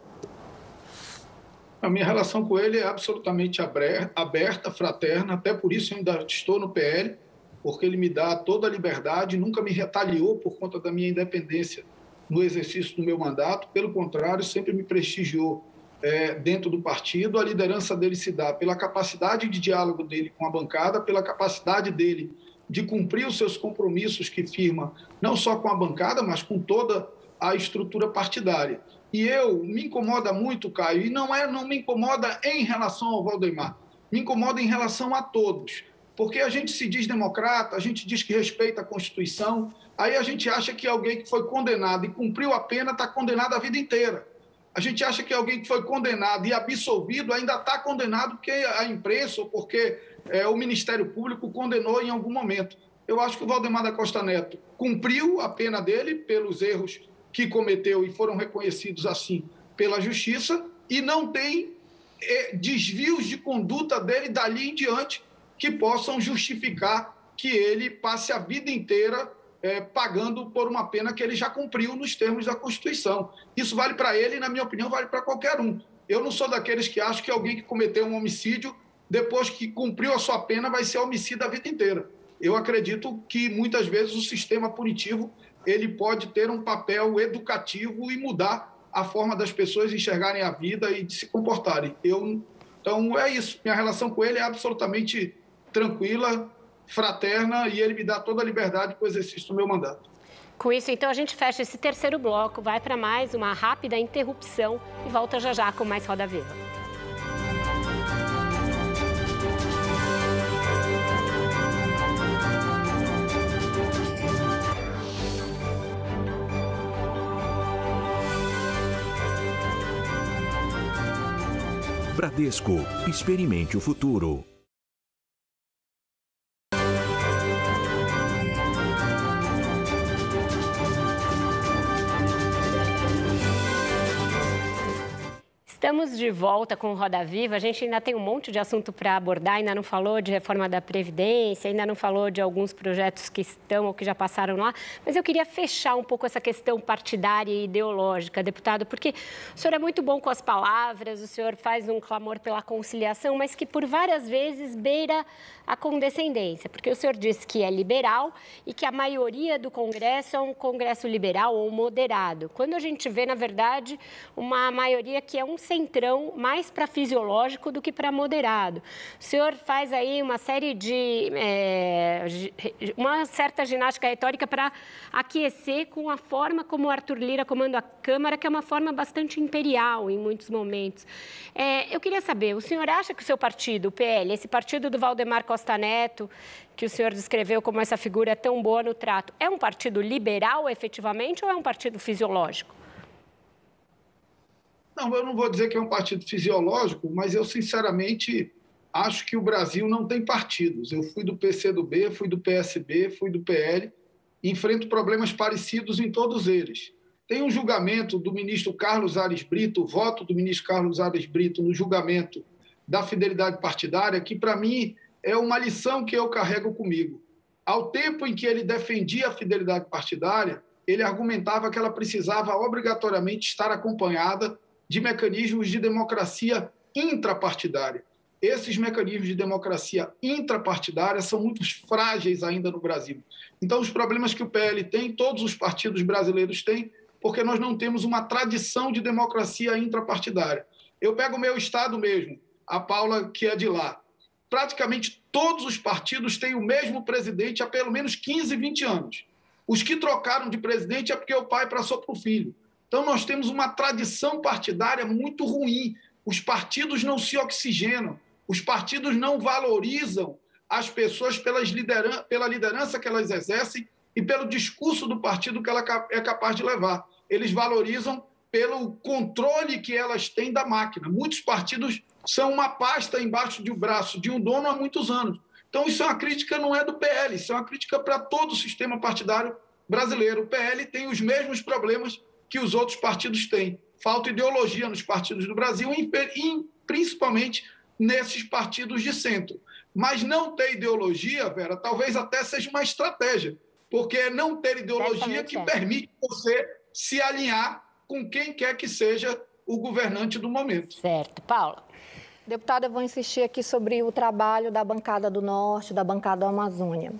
A minha relação com ele é absolutamente aberta, fraterna, até por isso eu ainda estou no PL, porque ele me dá toda a liberdade, nunca me retaliou por conta da minha independência no exercício do meu mandato, pelo contrário, sempre me prestigiou é, dentro do partido. A liderança dele se dá pela capacidade de diálogo dele com a bancada, pela capacidade dele de cumprir os seus compromissos que firma, não só com a bancada, mas com toda a estrutura partidária. E eu me incomoda muito, Caio, e não é não me incomoda em relação ao Valdemar, me incomoda em relação a todos, porque a gente se diz democrata, a gente diz que respeita a Constituição, aí a gente acha que alguém que foi condenado e cumpriu a pena está condenado a vida inteira. A gente acha que alguém que foi condenado e absolvido ainda está condenado porque a imprensa ou porque é, o Ministério Público condenou em algum momento. Eu acho que o Valdemar da Costa Neto cumpriu a pena dele pelos erros que cometeu e foram reconhecidos assim pela Justiça e não tem é, desvios de conduta dele dali em diante que possam justificar que ele passe a vida inteira é, pagando por uma pena que ele já cumpriu nos termos da Constituição. Isso vale para ele e, na minha opinião, vale para qualquer um. Eu não sou daqueles que acham que alguém que cometeu um homicídio depois que cumpriu a sua pena, vai ser homicida a vida inteira. Eu acredito que muitas vezes o sistema punitivo ele pode ter um papel educativo e mudar a forma das pessoas enxergarem a vida e de se comportarem. Eu, então é isso. Minha relação com ele é absolutamente tranquila, fraterna e ele me dá toda a liberdade para o exercício do meu mandato. Com isso, então, a gente fecha esse terceiro bloco, vai para mais uma rápida interrupção e volta já já com mais Roda Viva. Bradesco, experimente o futuro. Estamos de volta com o Roda Viva. A gente ainda tem um monte de assunto para abordar, ainda não falou de reforma da Previdência, ainda não falou de alguns projetos que estão ou que já passaram lá. Mas eu queria fechar um pouco essa questão partidária e ideológica, deputado, porque o senhor é muito bom com as palavras, o senhor faz um clamor pela conciliação, mas que por várias vezes beira a condescendência, porque o senhor disse que é liberal e que a maioria do Congresso é um Congresso liberal ou moderado, quando a gente vê, na verdade, uma maioria que é um centrão mais para fisiológico do que para moderado. O senhor faz aí uma série de. É, uma certa ginástica retórica para aquecer com a forma como Arthur Lira comanda a Câmara, que é uma forma bastante imperial em muitos momentos. É, eu queria saber, o senhor acha que o seu partido, o PL, esse partido do Valdemar Costa Neto, que o senhor descreveu como essa figura tão boa no trato, é um partido liberal efetivamente ou é um partido fisiológico? Não, eu não vou dizer que é um partido fisiológico, mas eu, sinceramente, acho que o Brasil não tem partidos. Eu fui do PCdoB, fui do PSB, fui do PL, enfrento problemas parecidos em todos eles. Tem um julgamento do ministro Carlos Ares Brito, o voto do ministro Carlos Ares Brito no julgamento da fidelidade partidária, que, para mim, é uma lição que eu carrego comigo. Ao tempo em que ele defendia a fidelidade partidária, ele argumentava que ela precisava obrigatoriamente estar acompanhada de mecanismos de democracia intrapartidária. Esses mecanismos de democracia intrapartidária são muito frágeis ainda no Brasil. Então, os problemas que o PL tem, todos os partidos brasileiros têm, porque nós não temos uma tradição de democracia intrapartidária. Eu pego o meu estado mesmo, a Paula, que é de lá. Praticamente todos os partidos têm o mesmo presidente há pelo menos 15, 20 anos. Os que trocaram de presidente é porque o pai passou para o filho. Então, nós temos uma tradição partidária muito ruim. Os partidos não se oxigenam, os partidos não valorizam as pessoas pelas lideran pela liderança que elas exercem e pelo discurso do partido que ela é capaz de levar. Eles valorizam pelo controle que elas têm da máquina. Muitos partidos são uma pasta embaixo do braço de um dono há muitos anos. Então, isso é uma crítica, não é do PL, isso é uma crítica para todo o sistema partidário brasileiro. O PL tem os mesmos problemas que os outros partidos têm. Falta ideologia nos partidos do Brasil, e principalmente nesses partidos de centro. Mas não ter ideologia, Vera, talvez até seja uma estratégia, porque é não ter ideologia que permite você se alinhar com quem quer que seja o governante do momento. Certo. Paula. Deputada, eu vou insistir aqui sobre o trabalho da bancada do Norte, da bancada da Amazônia.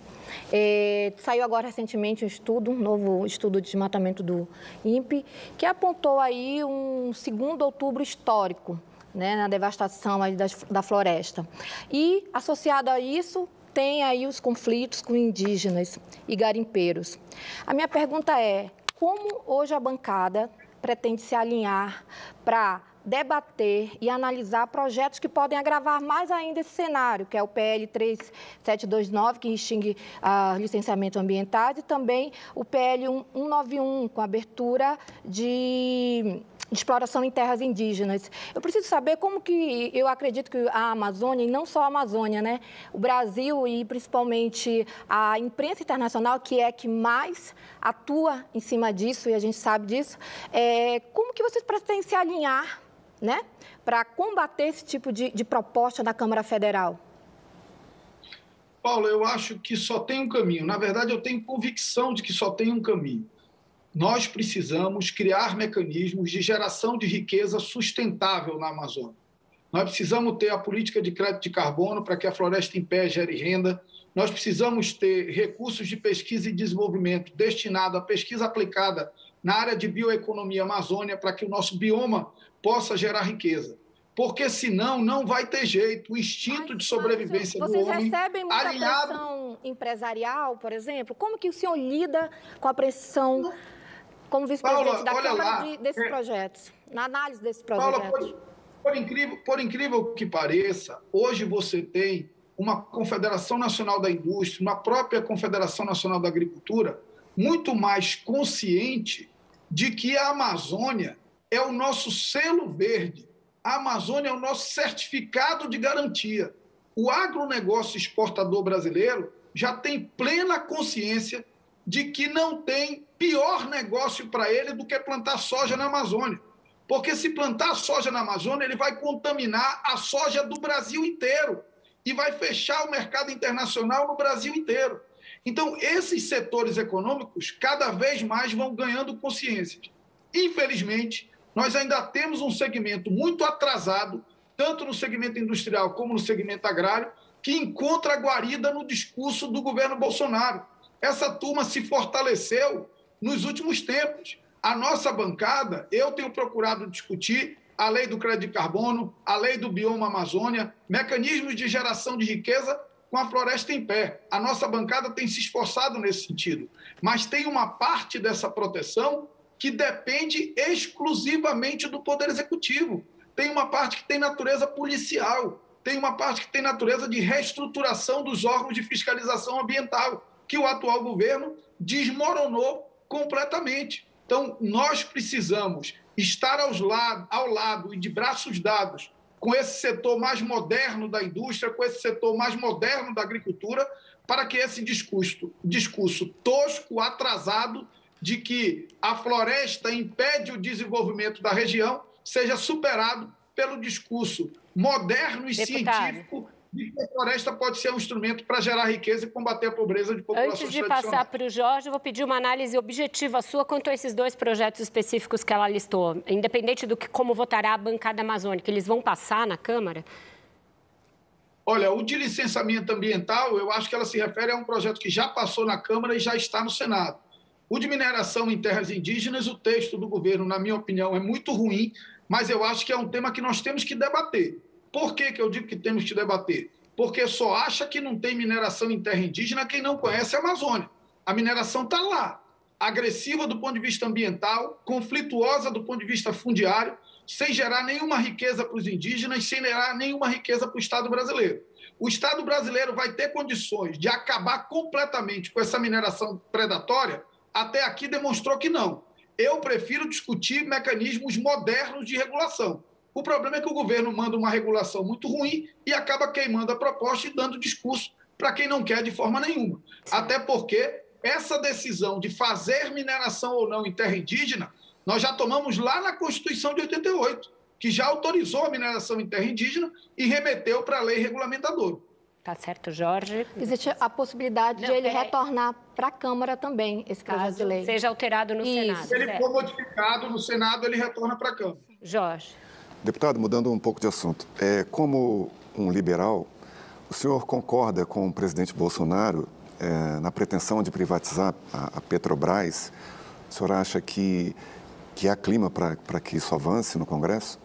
É, saiu agora recentemente um estudo, um novo estudo de desmatamento do INPE, que apontou aí um segundo outubro histórico, né, na devastação aí da, da floresta. E, associado a isso, tem aí os conflitos com indígenas e garimpeiros. A minha pergunta é, como hoje a bancada pretende se alinhar para debater e analisar projetos que podem agravar mais ainda esse cenário, que é o PL 3729, que extingue uh, licenciamento ambientais, e também o PL 191, com abertura de exploração em terras indígenas. Eu preciso saber como que eu acredito que a Amazônia, e não só a Amazônia, né? O Brasil e principalmente a imprensa internacional, que é que mais atua em cima disso, e a gente sabe disso, é, como que vocês pretendem se alinhar né, para combater esse tipo de, de proposta da Câmara Federal? Paulo, eu acho que só tem um caminho. Na verdade, eu tenho convicção de que só tem um caminho. Nós precisamos criar mecanismos de geração de riqueza sustentável na Amazônia. nós precisamos ter a política de crédito de carbono para que a floresta em pé gere renda, nós precisamos ter recursos de pesquisa e desenvolvimento destinado à pesquisa aplicada na área de bioeconomia Amazônia para que o nosso bioma possa gerar riqueza. Porque senão não vai ter jeito. O instinto de sobrevivência Vocês do homem recebem muita alinhado... pressão empresarial, por exemplo? Como que o senhor lida com a pressão como vice-presidente da Câmara lá, de, desses é- projetos, na análise desses Paula, projetos? por, por incrível, por incrível que pareça, hoje você tem uma Confederação Nacional da Indústria, uma própria Confederação Nacional da Agricultura, muito mais consciente de que a Amazônia é o nosso selo verde, a Amazônia é o nosso certificado de garantia. O agronegócio exportador brasileiro já tem plena consciência de que não tem pior negócio para ele do que plantar soja na Amazônia. Porque se plantar soja na Amazônia, ele vai contaminar a soja do Brasil inteiro e vai fechar o mercado internacional no Brasil inteiro. Então, esses setores econômicos cada vez mais vão ganhando consciência. Infelizmente, nós ainda temos um segmento muito atrasado, tanto no segmento industrial como no segmento agrário, que encontra guarida no discurso do governo Bolsonaro. Essa turma se fortaleceu nos últimos tempos. A nossa bancada, eu tenho procurado discutir a lei do crédito de carbono, a lei do bioma Amazônia, mecanismos de geração de riqueza com a floresta em pé. A nossa bancada tem se esforçado nesse sentido, mas tem uma parte dessa proteção que depende exclusivamente do Poder Executivo. Tem uma parte que tem natureza policial, tem uma parte que tem natureza de reestruturação dos órgãos de fiscalização ambiental, que o atual governo desmoronou completamente. Então, nós precisamos estar aos ao lado e de braços dados com esse setor mais moderno da indústria, com esse setor mais moderno da agricultura, para que esse discurso, discurso tosco, atrasado, de que a floresta impede o desenvolvimento da região, seja superado pelo discurso moderno e Deputado. científico de que a floresta pode ser um instrumento para gerar riqueza e combater a pobreza de populações Antes de passar para o Jorge, eu vou pedir uma análise objetiva sua quanto a esses dois projetos específicos que ela listou. Independente do que como votará a bancada amazônica, eles vão passar na Câmara? Olha, o de licenciamento ambiental, eu acho que ela se refere a um projeto que já passou na Câmara e já está no Senado. O de mineração em terras indígenas, o texto do governo, na minha opinião, é muito ruim, mas eu acho que é um tema que nós temos que debater. Por que, que eu digo que temos que debater? Porque só acha que não tem mineração em terra indígena quem não conhece a Amazônia. A mineração está lá, agressiva do ponto de vista ambiental, conflituosa do ponto de vista fundiário, sem gerar nenhuma riqueza para os indígenas, sem gerar nenhuma riqueza para o Estado brasileiro. O Estado brasileiro vai ter condições de acabar completamente com essa mineração predatória? Até aqui demonstrou que não. Eu prefiro discutir mecanismos modernos de regulação. O problema é que o governo manda uma regulação muito ruim e acaba queimando a proposta e dando discurso para quem não quer de forma nenhuma. Até porque essa decisão de fazer mineração ou não em terra indígena, nós já tomamos lá na Constituição de 88, que já autorizou a mineração em terra indígena e remeteu para a lei regulamentadora. Tá certo, Jorge. Existe a possibilidade Não, de ele peraí. retornar para a Câmara também, esse projeto Caso de lei. seja alterado no Isso. Senado. Se ele certo. for modificado no Senado, ele retorna para a Câmara. Jorge. Deputado, mudando um pouco de assunto, é, como um liberal, o senhor concorda com o presidente Bolsonaro é, na pretensão de privatizar a, a Petrobras? O senhor acha que, que há clima para que isso avance no Congresso?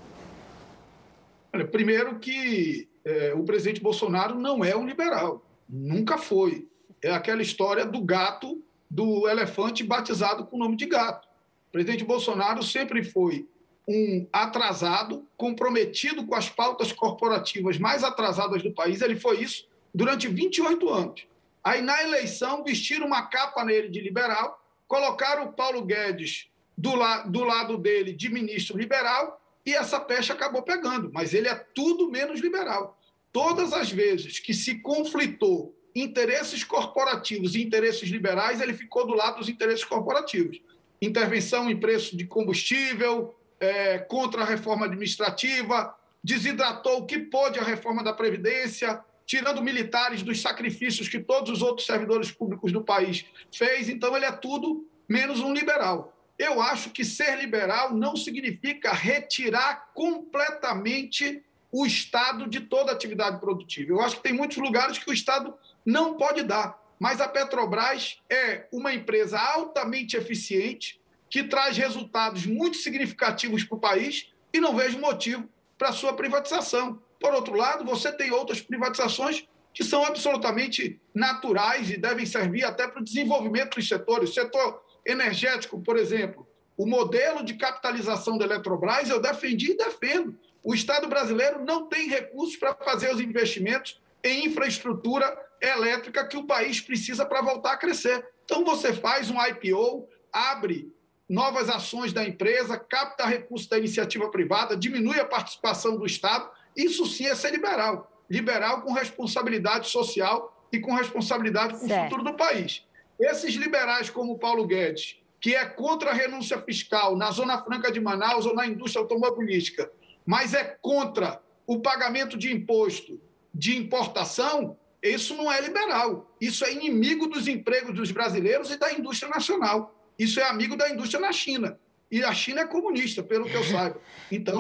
Olha, primeiro que é, o presidente Bolsonaro não é um liberal, nunca foi. É aquela história do gato, do elefante batizado com o nome de gato. O presidente Bolsonaro sempre foi um atrasado, comprometido com as pautas corporativas mais atrasadas do país. Ele foi isso durante 28 anos. Aí, na eleição, vestiram uma capa nele de liberal, colocaram o Paulo Guedes do, la do lado dele de ministro liberal e essa pecha acabou pegando. Mas ele é tudo menos liberal. Todas as vezes que se conflitou interesses corporativos e interesses liberais, ele ficou do lado dos interesses corporativos. Intervenção em preço de combustível, é, contra a reforma administrativa, desidratou o que pôde a reforma da Previdência, tirando militares dos sacrifícios que todos os outros servidores públicos do país fez. Então, ele é tudo menos um liberal. Eu acho que ser liberal não significa retirar completamente o Estado de toda atividade produtiva. Eu acho que tem muitos lugares que o Estado não pode dar, mas a Petrobras é uma empresa altamente eficiente, que traz resultados muito significativos para o país e não vejo motivo para sua privatização. Por outro lado, você tem outras privatizações que são absolutamente naturais e devem servir até para o desenvolvimento dos setores. O setor energético, por exemplo, o modelo de capitalização da Eletrobras eu defendi e defendo. O Estado brasileiro não tem recursos para fazer os investimentos em infraestrutura elétrica que o país precisa para voltar a crescer. Então, você faz um IPO, abre novas ações da empresa, capta recursos da iniciativa privada, diminui a participação do Estado. Isso sim é ser liberal. Liberal com responsabilidade social e com responsabilidade com certo. o futuro do país. Esses liberais, como o Paulo Guedes, que é contra a renúncia fiscal na Zona Franca de Manaus ou na indústria automobilística, mas é contra o pagamento de imposto de importação, isso não é liberal. Isso é inimigo dos empregos dos brasileiros e da indústria nacional. Isso é amigo da indústria na China. E a China é comunista, pelo que eu saiba. Então,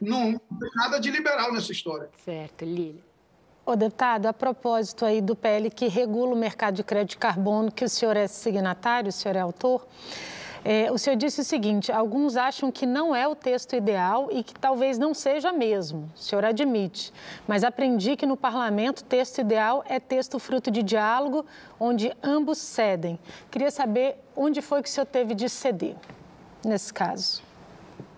não, não tem nada de liberal nessa história. Certo, Lília. Ô, deputado, a propósito aí do PL que regula o mercado de crédito de carbono, que o senhor é signatário, o senhor é autor, é, o senhor disse o seguinte: alguns acham que não é o texto ideal e que talvez não seja mesmo. O senhor admite. Mas aprendi que no parlamento texto ideal é texto fruto de diálogo, onde ambos cedem. Queria saber onde foi que o senhor teve de ceder nesse caso.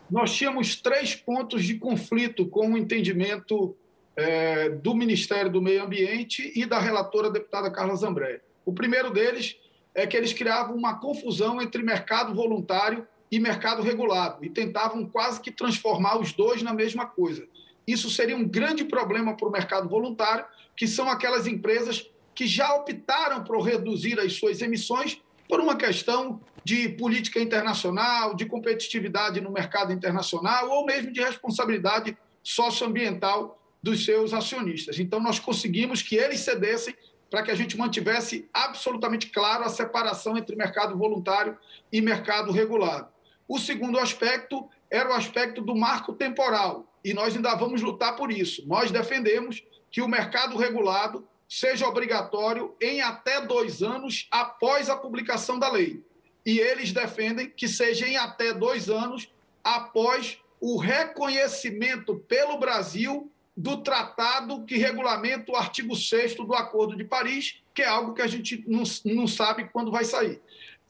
Nós tínhamos três pontos de conflito com o entendimento é, do Ministério do Meio Ambiente e da relatora deputada Carla Zambréia. O primeiro deles é que eles criavam uma confusão entre mercado voluntário e mercado regulado e tentavam quase que transformar os dois na mesma coisa. Isso seria um grande problema para o mercado voluntário, que são aquelas empresas que já optaram por reduzir as suas emissões por uma questão de política internacional, de competitividade no mercado internacional ou mesmo de responsabilidade socioambiental dos seus acionistas. Então, nós conseguimos que eles cedessem para que a gente mantivesse absolutamente claro a separação entre mercado voluntário e mercado regulado. O segundo aspecto era o aspecto do marco temporal, e nós ainda vamos lutar por isso. Nós defendemos que o mercado regulado seja obrigatório em até dois anos após a publicação da lei. E eles defendem que seja em até dois anos após o reconhecimento pelo Brasil do tratado que regulamenta o artigo 6 do Acordo de Paris, que é algo que a gente não, não sabe quando vai sair.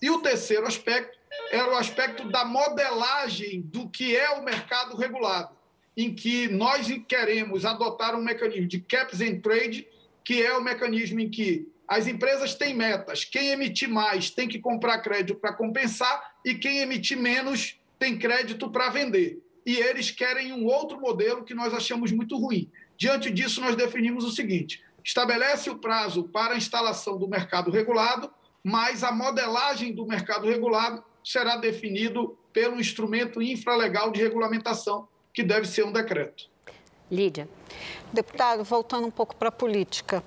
E o terceiro aspecto era o aspecto da modelagem do que é o mercado regulado, em que nós queremos adotar um mecanismo de caps and trade, que é o mecanismo em que as empresas têm metas, quem emitir mais tem que comprar crédito para compensar e quem emitir menos tem crédito para vender e eles querem um outro modelo que nós achamos muito ruim. Diante disso, nós definimos o seguinte: estabelece o prazo para a instalação do mercado regulado, mas a modelagem do mercado regulado será definido pelo instrumento infralegal de regulamentação, que deve ser um decreto. Lídia. Deputado, voltando um pouco para a política.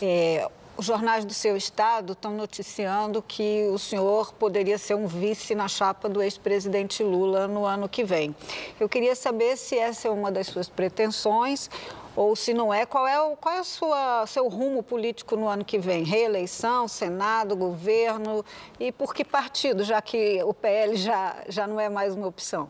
É, os jornais do seu estado estão noticiando que o senhor poderia ser um vice na chapa do ex-presidente Lula no ano que vem. Eu queria saber se essa é uma das suas pretensões ou se não é, qual é o qual é sua, seu rumo político no ano que vem? Reeleição, Senado, governo e por que partido, já que o PL já, já não é mais uma opção?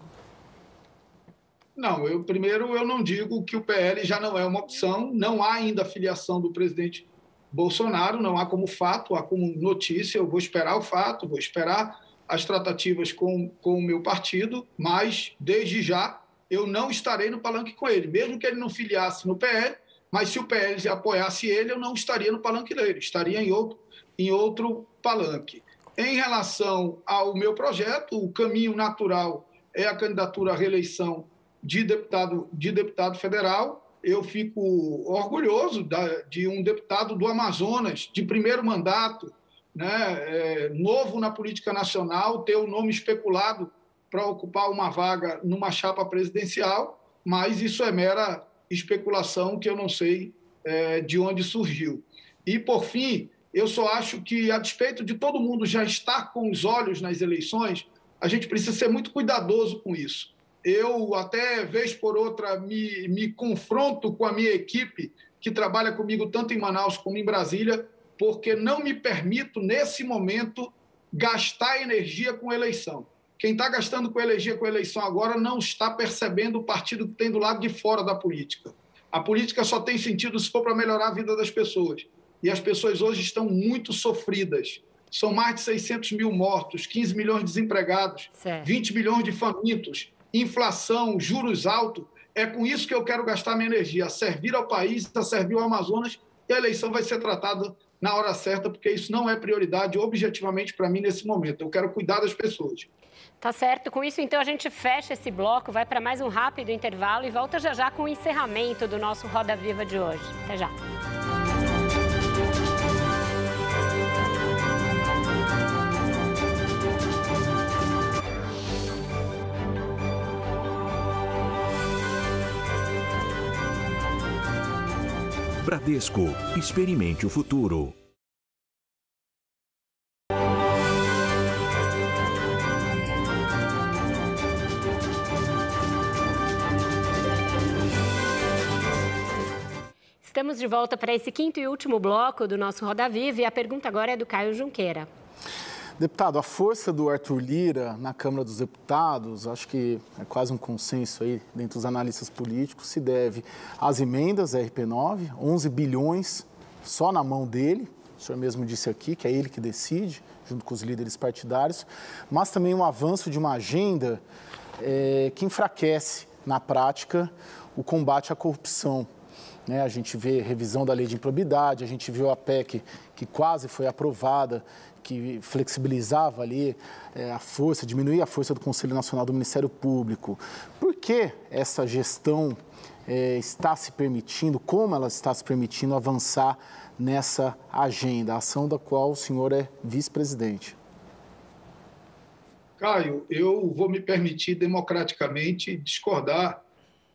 Não, eu primeiro eu não digo que o PL já não é uma opção, não há ainda filiação do presidente Bolsonaro, não há como fato, há como notícia. Eu vou esperar o fato, vou esperar as tratativas com, com o meu partido, mas desde já eu não estarei no palanque com ele, mesmo que ele não filiasse no PL, mas se o PL apoiasse ele, eu não estaria no palanque dele, estaria em outro, em outro palanque. Em relação ao meu projeto, o caminho natural é a candidatura à reeleição de deputado, de deputado federal eu fico orgulhoso de um deputado do Amazonas, de primeiro mandato, né, é, novo na política nacional, ter o nome especulado para ocupar uma vaga numa chapa presidencial, mas isso é mera especulação que eu não sei é, de onde surgiu. E, por fim, eu só acho que, a despeito de todo mundo já estar com os olhos nas eleições, a gente precisa ser muito cuidadoso com isso. Eu até vez por outra me, me confronto com a minha equipe que trabalha comigo tanto em Manaus como em Brasília, porque não me permito, nesse momento, gastar energia com eleição. Quem está gastando com energia com eleição agora não está percebendo o partido que tem do lado de fora da política. A política só tem sentido se for para melhorar a vida das pessoas. E as pessoas hoje estão muito sofridas. São mais de 600 mil mortos, 15 milhões de desempregados, certo. 20 milhões de famintos, inflação, juros altos. É com isso que eu quero gastar minha energia, a servir ao país, a servir ao Amazonas, e a eleição vai ser tratada na hora certa, porque isso não é prioridade objetivamente para mim nesse momento. Eu quero cuidar das pessoas. Tá certo. Com isso, então, a gente fecha esse bloco, vai para mais um rápido intervalo e volta já já com o encerramento do nosso Roda Viva de hoje. Até já. Bradesco. Experimente o futuro. Estamos de volta para esse quinto e último bloco do nosso Roda Viva e a pergunta agora é do Caio Junqueira. Deputado, a força do Arthur Lira na Câmara dos Deputados, acho que é quase um consenso aí dentre os analistas políticos, se deve às emendas RP9, 11 bilhões só na mão dele, o senhor mesmo disse aqui que é ele que decide, junto com os líderes partidários, mas também um avanço de uma agenda é, que enfraquece, na prática, o combate à corrupção. Né? A gente vê revisão da lei de improbidade, a gente viu a PEC que quase foi aprovada que flexibilizava ali é, a força, diminuía a força do Conselho Nacional do Ministério Público. Por que essa gestão é, está se permitindo, como ela está se permitindo avançar nessa agenda, a ação da qual o senhor é vice-presidente? Caio, eu vou me permitir democraticamente discordar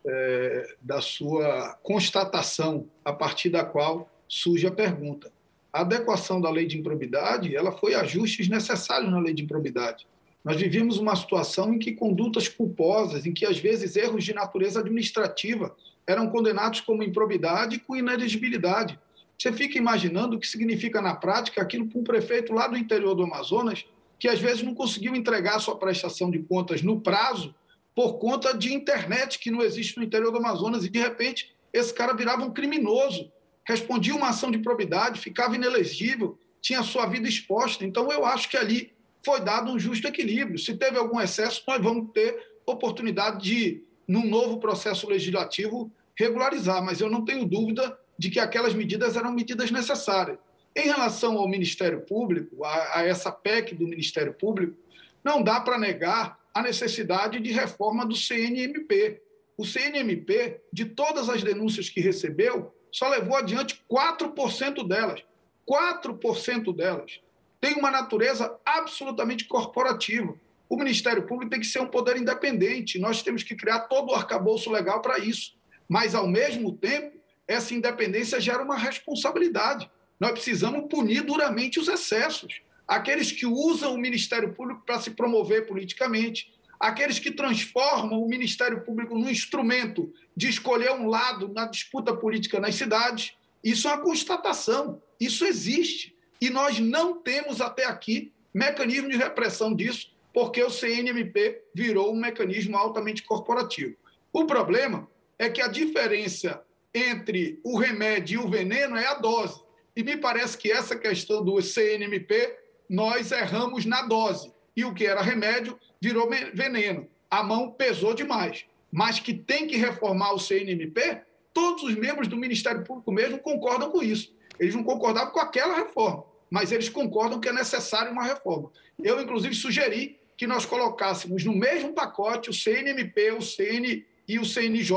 é, da sua constatação, a partir da qual surge a pergunta a adequação da lei de improbidade ela foi ajustes necessários na lei de improbidade. Nós vivíamos uma situação em que condutas culposas, em que às vezes erros de natureza administrativa eram condenados como improbidade e com inelegibilidade. Você fica imaginando o que significa na prática aquilo para um prefeito lá do interior do Amazonas, que às vezes não conseguiu entregar sua prestação de contas no prazo por conta de internet que não existe no interior do Amazonas e de repente esse cara virava um criminoso respondia uma ação de probidade, ficava inelegível, tinha sua vida exposta. Então, eu acho que ali foi dado um justo equilíbrio. Se teve algum excesso, nós vamos ter oportunidade de, num novo processo legislativo, regularizar. Mas eu não tenho dúvida de que aquelas medidas eram medidas necessárias. Em relação ao Ministério Público, a, a essa PEC do Ministério Público, não dá para negar a necessidade de reforma do CNMP. O CNMP, de todas as denúncias que recebeu, só levou adiante 4% delas. 4% delas. Tem uma natureza absolutamente corporativa. O Ministério Público tem que ser um poder independente. Nós temos que criar todo o arcabouço legal para isso. Mas, ao mesmo tempo, essa independência gera uma responsabilidade. Nós precisamos punir duramente os excessos. Aqueles que usam o Ministério Público para se promover politicamente, aqueles que transformam o Ministério Público num instrumento de escolher um lado na disputa política nas cidades. Isso é uma constatação, isso existe. E nós não temos até aqui mecanismo de repressão disso, porque o CNMP virou um mecanismo altamente corporativo. O problema é que a diferença entre o remédio e o veneno é a dose. E me parece que essa questão do CNMP, nós erramos na dose. E o que era remédio virou veneno. A mão pesou demais. Mas que tem que reformar o CNMP, todos os membros do Ministério Público mesmo concordam com isso. Eles não concordavam com aquela reforma, mas eles concordam que é necessária uma reforma. Eu, inclusive, sugeri que nós colocássemos no mesmo pacote o CNMP, o CN e o CNJ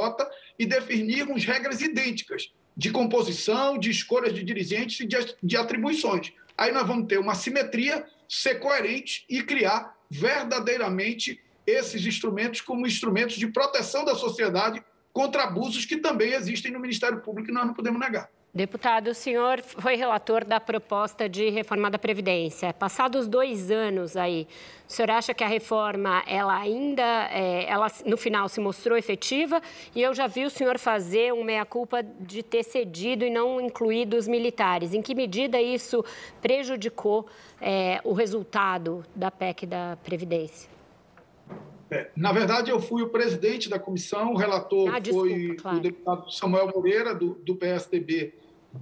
e definirmos regras idênticas de composição, de escolhas de dirigentes e de, de atribuições. Aí nós vamos ter uma simetria, ser coerente e criar verdadeiramente esses instrumentos como instrumentos de proteção da sociedade contra abusos que também existem no Ministério Público e nós não podemos negar. Deputado, o senhor foi relator da proposta de reforma da Previdência. Passados dois anos aí, o senhor acha que a reforma, ela ainda, é, ela no final se mostrou efetiva? E eu já vi o senhor fazer um meia-culpa de ter cedido e não incluído os militares. Em que medida isso prejudicou é, o resultado da PEC da Previdência? É, na verdade, eu fui o presidente da comissão, o relator ah, desculpa, foi claro. o deputado Samuel Moreira, do, do PSDB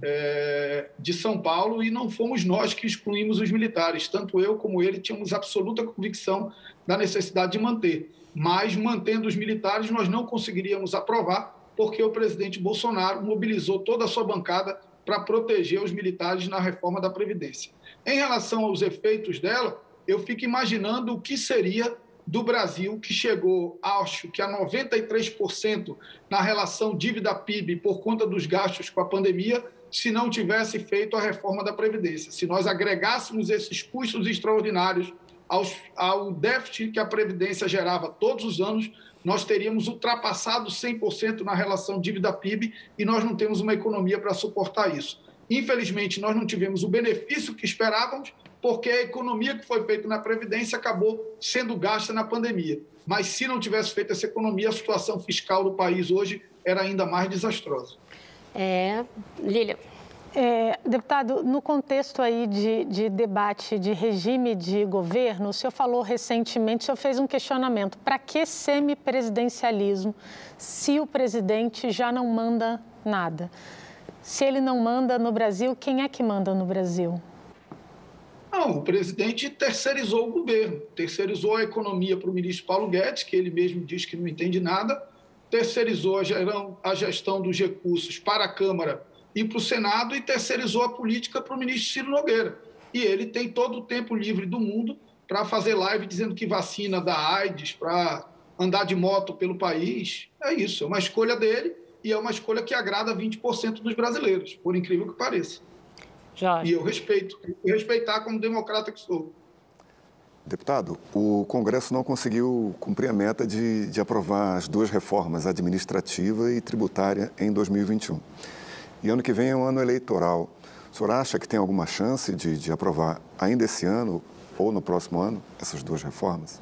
é, de São Paulo e não fomos nós que excluímos os militares. Tanto eu como ele tínhamos absoluta convicção da necessidade de manter. Mas, mantendo os militares, nós não conseguiríamos aprovar, porque o presidente Bolsonaro mobilizou toda a sua bancada para proteger os militares na reforma da Previdência. Em relação aos efeitos dela, eu fico imaginando o que seria do Brasil, que chegou, acho que a 93% na relação dívida-PIB por conta dos gastos com a pandemia, se não tivesse feito a reforma da Previdência. Se nós agregássemos esses custos extraordinários aos, ao déficit que a Previdência gerava todos os anos, nós teríamos ultrapassado 100% na relação dívida-PIB e nós não temos uma economia para suportar isso. Infelizmente, nós não tivemos o benefício que esperávamos, porque a economia que foi feita na Previdência acabou sendo gasta na pandemia. Mas se não tivesse feito essa economia, a situação fiscal do país hoje era ainda mais desastrosa. É, Lília. É, deputado, no contexto aí de, de, debate de regime de governo, o senhor falou recentemente, o senhor fez um questionamento. Para que semipresidencialismo se o presidente já não manda nada? Se ele não manda no Brasil, quem é que manda no Brasil? Não, o presidente terceirizou o governo, terceirizou a economia para o ministro Paulo Guedes, que ele mesmo diz que não entende nada, terceirizou a gestão dos recursos para a Câmara e para o Senado e terceirizou a política para o ministro Ciro Nogueira. E ele tem todo o tempo livre do mundo para fazer live dizendo que vacina da AIDS, para andar de moto pelo país. É isso, é uma escolha dele e é uma escolha que agrada 20% dos brasileiros, por incrível que pareça. Jorge. E eu respeito, respeitar como democrata que sou. Deputado, o Congresso não conseguiu cumprir a meta de, de aprovar as duas reformas, administrativa e tributária, em 2021. E ano que vem é um ano eleitoral. O senhor acha que tem alguma chance de, de aprovar ainda esse ano ou no próximo ano essas duas reformas?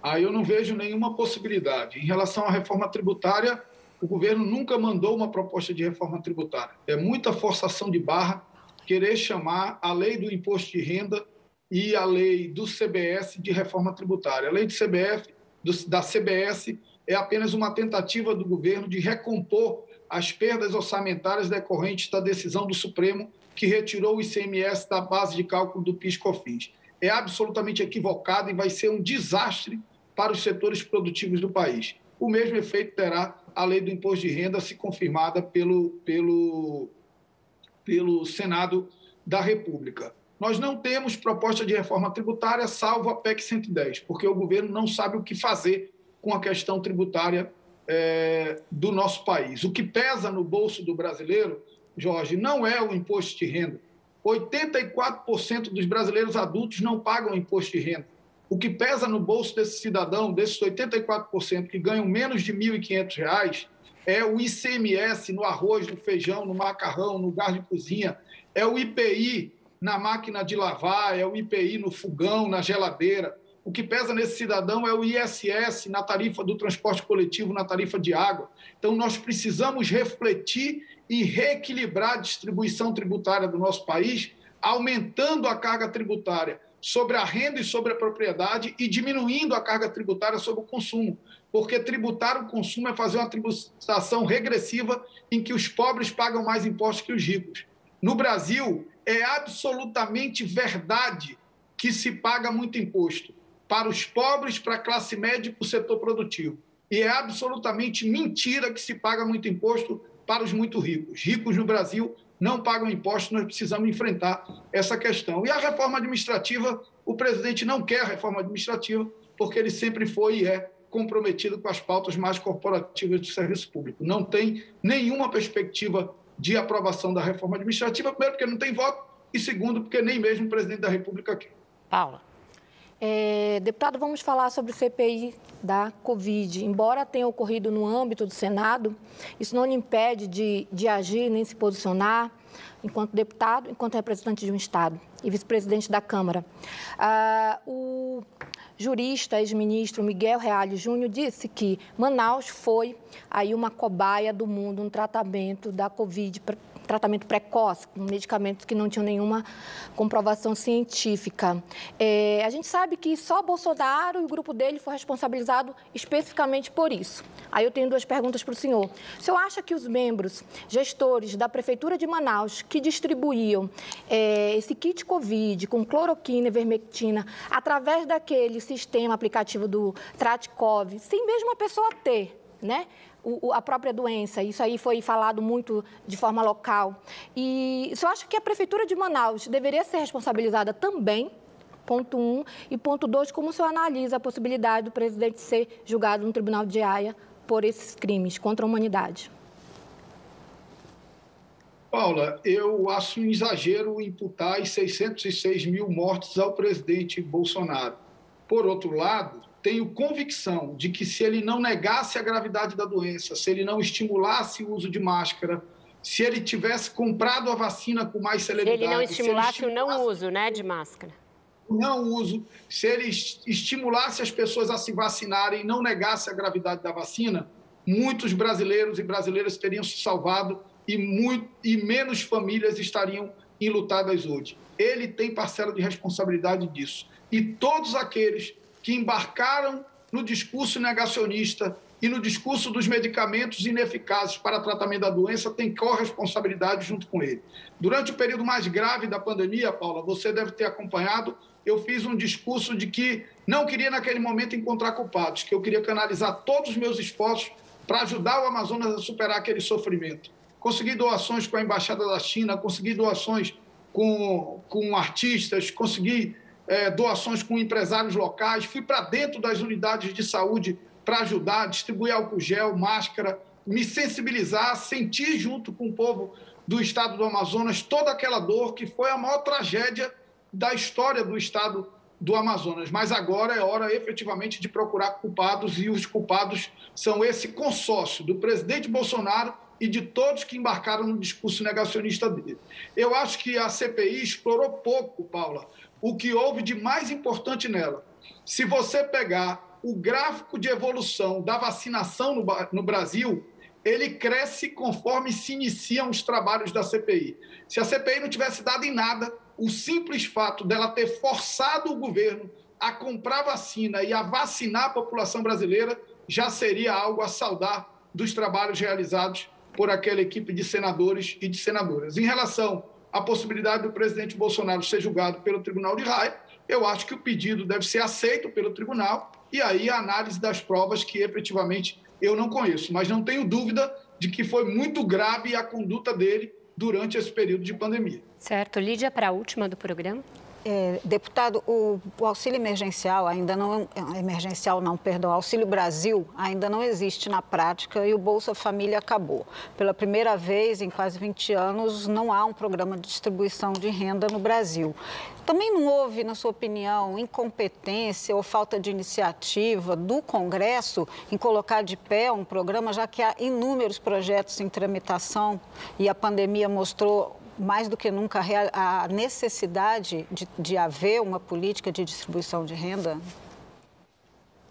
Ah, eu não vejo nenhuma possibilidade. Em relação à reforma tributária, o governo nunca mandou uma proposta de reforma tributária. É muita forçação de barra querer chamar a lei do imposto de renda e a lei do CBS de reforma tributária. A lei do CBF, do, da CBS é apenas uma tentativa do governo de recompor as perdas orçamentárias decorrentes da decisão do Supremo que retirou o ICMS da base de cálculo do PIS/COFINS. É absolutamente equivocado e vai ser um desastre para os setores produtivos do país. O mesmo efeito terá a lei do imposto de renda se confirmada pelo, pelo, pelo Senado da República. Nós não temos proposta de reforma tributária, salvo a PEC 110, porque o governo não sabe o que fazer com a questão tributária é, do nosso país. O que pesa no bolso do brasileiro, Jorge, não é o imposto de renda. 84% dos brasileiros adultos não pagam imposto de renda. O que pesa no bolso desse cidadão, desses 84% que ganham menos de R$ 1.500, é o ICMS no arroz, no feijão, no macarrão, no gás de cozinha, é o IPI na máquina de lavar, é o IPI no fogão, na geladeira. O que pesa nesse cidadão é o ISS na tarifa do transporte coletivo, na tarifa de água. Então, nós precisamos refletir e reequilibrar a distribuição tributária do nosso país, aumentando a carga tributária sobre a renda e sobre a propriedade e diminuindo a carga tributária sobre o consumo. Porque tributar o consumo é fazer uma tributação regressiva em que os pobres pagam mais impostos que os ricos. No Brasil, é absolutamente verdade que se paga muito imposto para os pobres, para a classe média e para o setor produtivo. E é absolutamente mentira que se paga muito imposto para os muito ricos. Ricos no Brasil não pagam impostos, nós precisamos enfrentar essa questão. E a reforma administrativa, o presidente não quer a reforma administrativa, porque ele sempre foi e é comprometido com as pautas mais corporativas do serviço público. Não tem nenhuma perspectiva de aprovação da reforma administrativa, primeiro, porque não tem voto, e segundo, porque nem mesmo o presidente da República quer. Paula. É, deputado, vamos falar sobre o CPI da Covid. Embora tenha ocorrido no âmbito do Senado, isso não lhe impede de, de agir nem se posicionar enquanto deputado, enquanto representante de um Estado e vice-presidente da Câmara. Ah, o jurista, ex-ministro Miguel Reale Júnior disse que Manaus foi aí uma cobaia do mundo no tratamento da Covid tratamento precoce, com medicamentos que não tinham nenhuma comprovação científica. É, a gente sabe que só Bolsonaro e o grupo dele foi responsabilizado especificamente por isso. Aí eu tenho duas perguntas para o senhor. O senhor acha que os membros gestores da Prefeitura de Manaus que distribuíam é, esse kit Covid com cloroquina e vermectina através daquele sistema aplicativo do Tratkov, sem mesmo a pessoa ter, né? O, a própria doença. Isso aí foi falado muito de forma local. E eu acho que a Prefeitura de Manaus deveria ser responsabilizada também ponto um. E ponto dois, como o senhor analisa a possibilidade do presidente ser julgado no Tribunal de Haia por esses crimes contra a humanidade? Paula, eu acho um exagero imputar os 606 mil mortes ao presidente Bolsonaro. Por outro lado, tenho convicção de que se ele não negasse a gravidade da doença, se ele não estimulasse o uso de máscara, se ele tivesse comprado a vacina com mais celeridade... Se ele não estimulasse, ele estimulasse o não uso né, de máscara. Não uso, se ele estimulasse as pessoas a se vacinarem e não negasse a gravidade da vacina, muitos brasileiros e brasileiras teriam se salvado e, muito, e menos famílias estariam enlutadas hoje. Ele tem parcela de responsabilidade disso. E todos aqueles que embarcaram no discurso negacionista e no discurso dos medicamentos ineficazes para tratamento da doença têm corresponsabilidade junto com ele. Durante o período mais grave da pandemia, Paula, você deve ter acompanhado, eu fiz um discurso de que não queria naquele momento encontrar culpados, que eu queria canalizar todos os meus esforços para ajudar o Amazonas a superar aquele sofrimento. Consegui doações com a Embaixada da China, consegui doações com, com artistas, consegui é, doações com empresários locais, fui para dentro das unidades de saúde para ajudar, distribuir álcool gel, máscara, me sensibilizar, sentir junto com o povo do estado do Amazonas toda aquela dor que foi a maior tragédia da história do estado do Amazonas. Mas agora é hora efetivamente de procurar culpados e os culpados são esse consórcio do presidente Bolsonaro e de todos que embarcaram no discurso negacionista dele. Eu acho que a CPI explorou pouco, Paula, o que houve de mais importante nela. Se você pegar o gráfico de evolução da vacinação no, no Brasil, ele cresce conforme se iniciam os trabalhos da CPI. Se a CPI não tivesse dado em nada, o simples fato dela ter forçado o governo a comprar vacina e a vacinar a população brasileira já seria algo a saudar dos trabalhos realizados por aquela equipe de senadores e de senadoras. Em relação a possibilidade do presidente Bolsonaro ser julgado pelo Tribunal de Raia, eu acho que o pedido deve ser aceito pelo tribunal e aí a análise das provas que efetivamente eu não conheço, mas não tenho dúvida de que foi muito grave a conduta dele durante esse período de pandemia. Certo. Lídia, para a última do programa. É, deputado, o, o, auxílio emergencial ainda não emergencial não, perdão, auxílio Brasil ainda não existe na prática e o Bolsa Família acabou. Pela primeira vez em quase 20 anos não há um programa de distribuição de renda no Brasil. Também não houve, na sua opinião, incompetência ou falta de iniciativa do Congresso em colocar de pé um programa, já que há inúmeros projetos em tramitação e a pandemia mostrou mais do que nunca a necessidade de, de haver uma política de distribuição de renda?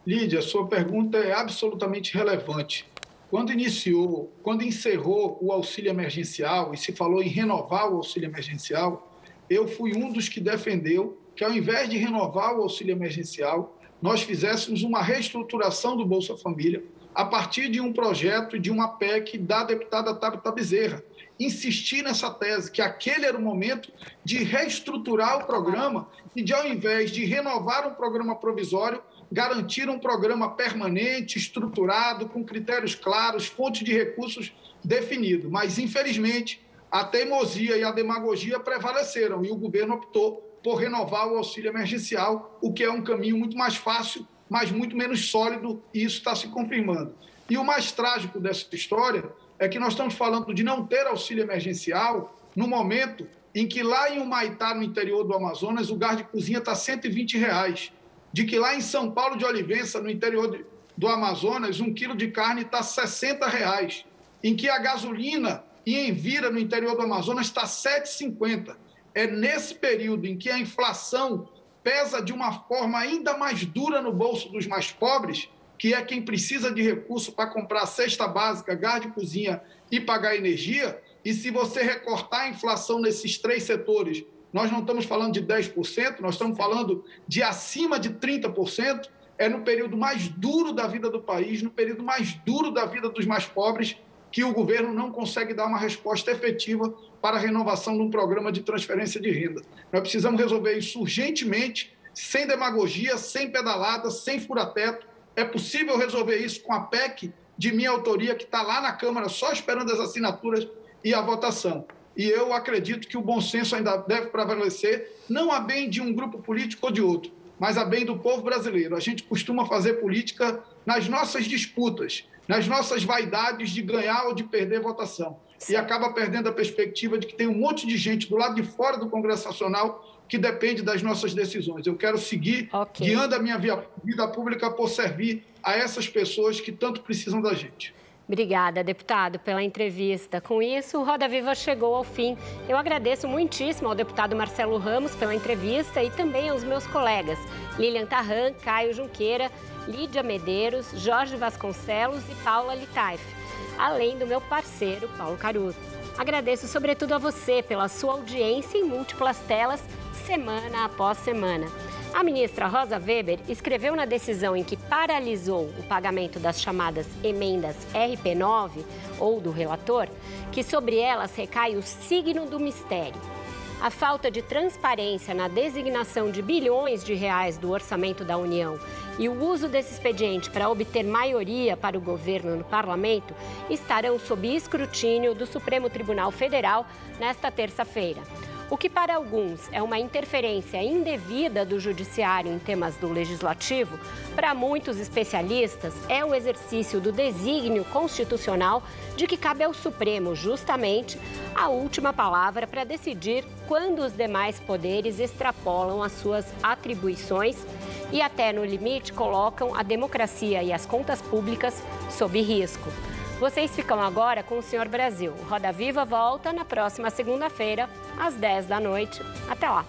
Lídia, sua pergunta é absolutamente relevante. Quando iniciou, quando encerrou o auxílio emergencial e se falou em renovar o auxílio emergencial, eu fui um dos que defendeu que, ao invés de renovar o auxílio emergencial, nós fizéssemos uma reestruturação do Bolsa Família a partir de um projeto de uma PEC da deputada Tabata Bezerra, insistir nessa tese, que aquele era o momento de reestruturar o programa e de, ao invés de renovar um programa provisório, garantir um programa permanente, estruturado, com critérios claros, fonte de recursos definido. Mas, infelizmente, a teimosia e a demagogia prevaleceram e o governo optou por renovar o auxílio emergencial, o que é um caminho muito mais fácil, mas muito menos sólido, e isso está se confirmando. E o mais trágico dessa história é que nós estamos falando de não ter auxílio emergencial no momento em que lá em Humaitá, no interior do Amazonas, o gás de cozinha está 120 reais. de que lá em São Paulo de Olivença, no interior do Amazonas, um quilo de carne está 60 reais, em que a gasolina em Vira, no interior do Amazonas, está R$ 7,50. É nesse período em que a inflação pesa de uma forma ainda mais dura no bolso dos mais pobres, que é quem precisa de recurso para comprar cesta básica, gás de cozinha e pagar energia. E se você recortar a inflação nesses três setores, nós não estamos falando de 10%, nós estamos falando de acima de 30%. É no período mais duro da vida do país, no período mais duro da vida dos mais pobres, que o governo não consegue dar uma resposta efetiva para a renovação de um programa de transferência de renda. Nós precisamos resolver isso urgentemente, sem demagogia, sem pedalada, sem fura-teto. É possível resolver isso com a PEC de minha autoria, que está lá na Câmara, só esperando as assinaturas e a votação. E eu acredito que o bom senso ainda deve prevalecer, não a bem de um grupo político ou de outro, mas a bem do povo brasileiro. A gente costuma fazer política nas nossas disputas, nas nossas vaidades de ganhar ou de perder votação. E acaba perdendo a perspectiva de que tem um monte de gente do lado de fora do Congresso Nacional que depende das nossas decisões. Eu quero seguir okay. guiando a minha vida pública por servir a essas pessoas que tanto precisam da gente. Obrigada, deputado, pela entrevista. Com isso, o Roda Viva chegou ao fim. Eu agradeço muitíssimo ao deputado Marcelo Ramos pela entrevista e também aos meus colegas Lilian Tarran, Caio Junqueira, Lídia Medeiros, Jorge Vasconcelos e Paula Litaif, além do meu parceiro Paulo Caruso. Agradeço sobretudo a você pela sua audiência em múltiplas telas, semana após semana. A ministra Rosa Weber escreveu na decisão em que paralisou o pagamento das chamadas emendas RP9 ou do relator que sobre elas recai o signo do mistério. A falta de transparência na designação de bilhões de reais do orçamento da União e o uso desse expediente para obter maioria para o governo no parlamento estarão sob escrutínio do Supremo Tribunal Federal nesta terça-feira. O que para alguns é uma interferência indevida do judiciário em temas do legislativo, para muitos especialistas é o exercício do desígnio constitucional de que cabe ao Supremo justamente a última palavra para decidir quando os demais poderes extrapolam as suas atribuições e até no limite colocam a democracia e as contas públicas sob risco. Vocês ficam agora com o Senhor Brasil. Roda Viva volta na próxima segunda-feira, às 10 da noite. Até lá!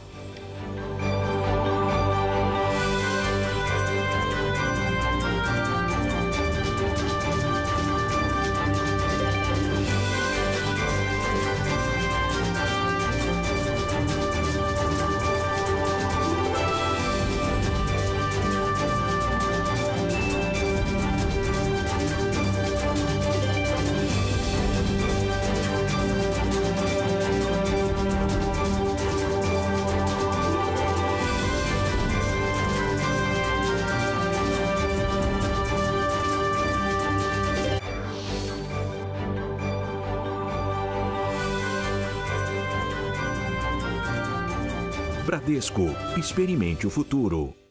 Bradesco. Experimente o futuro.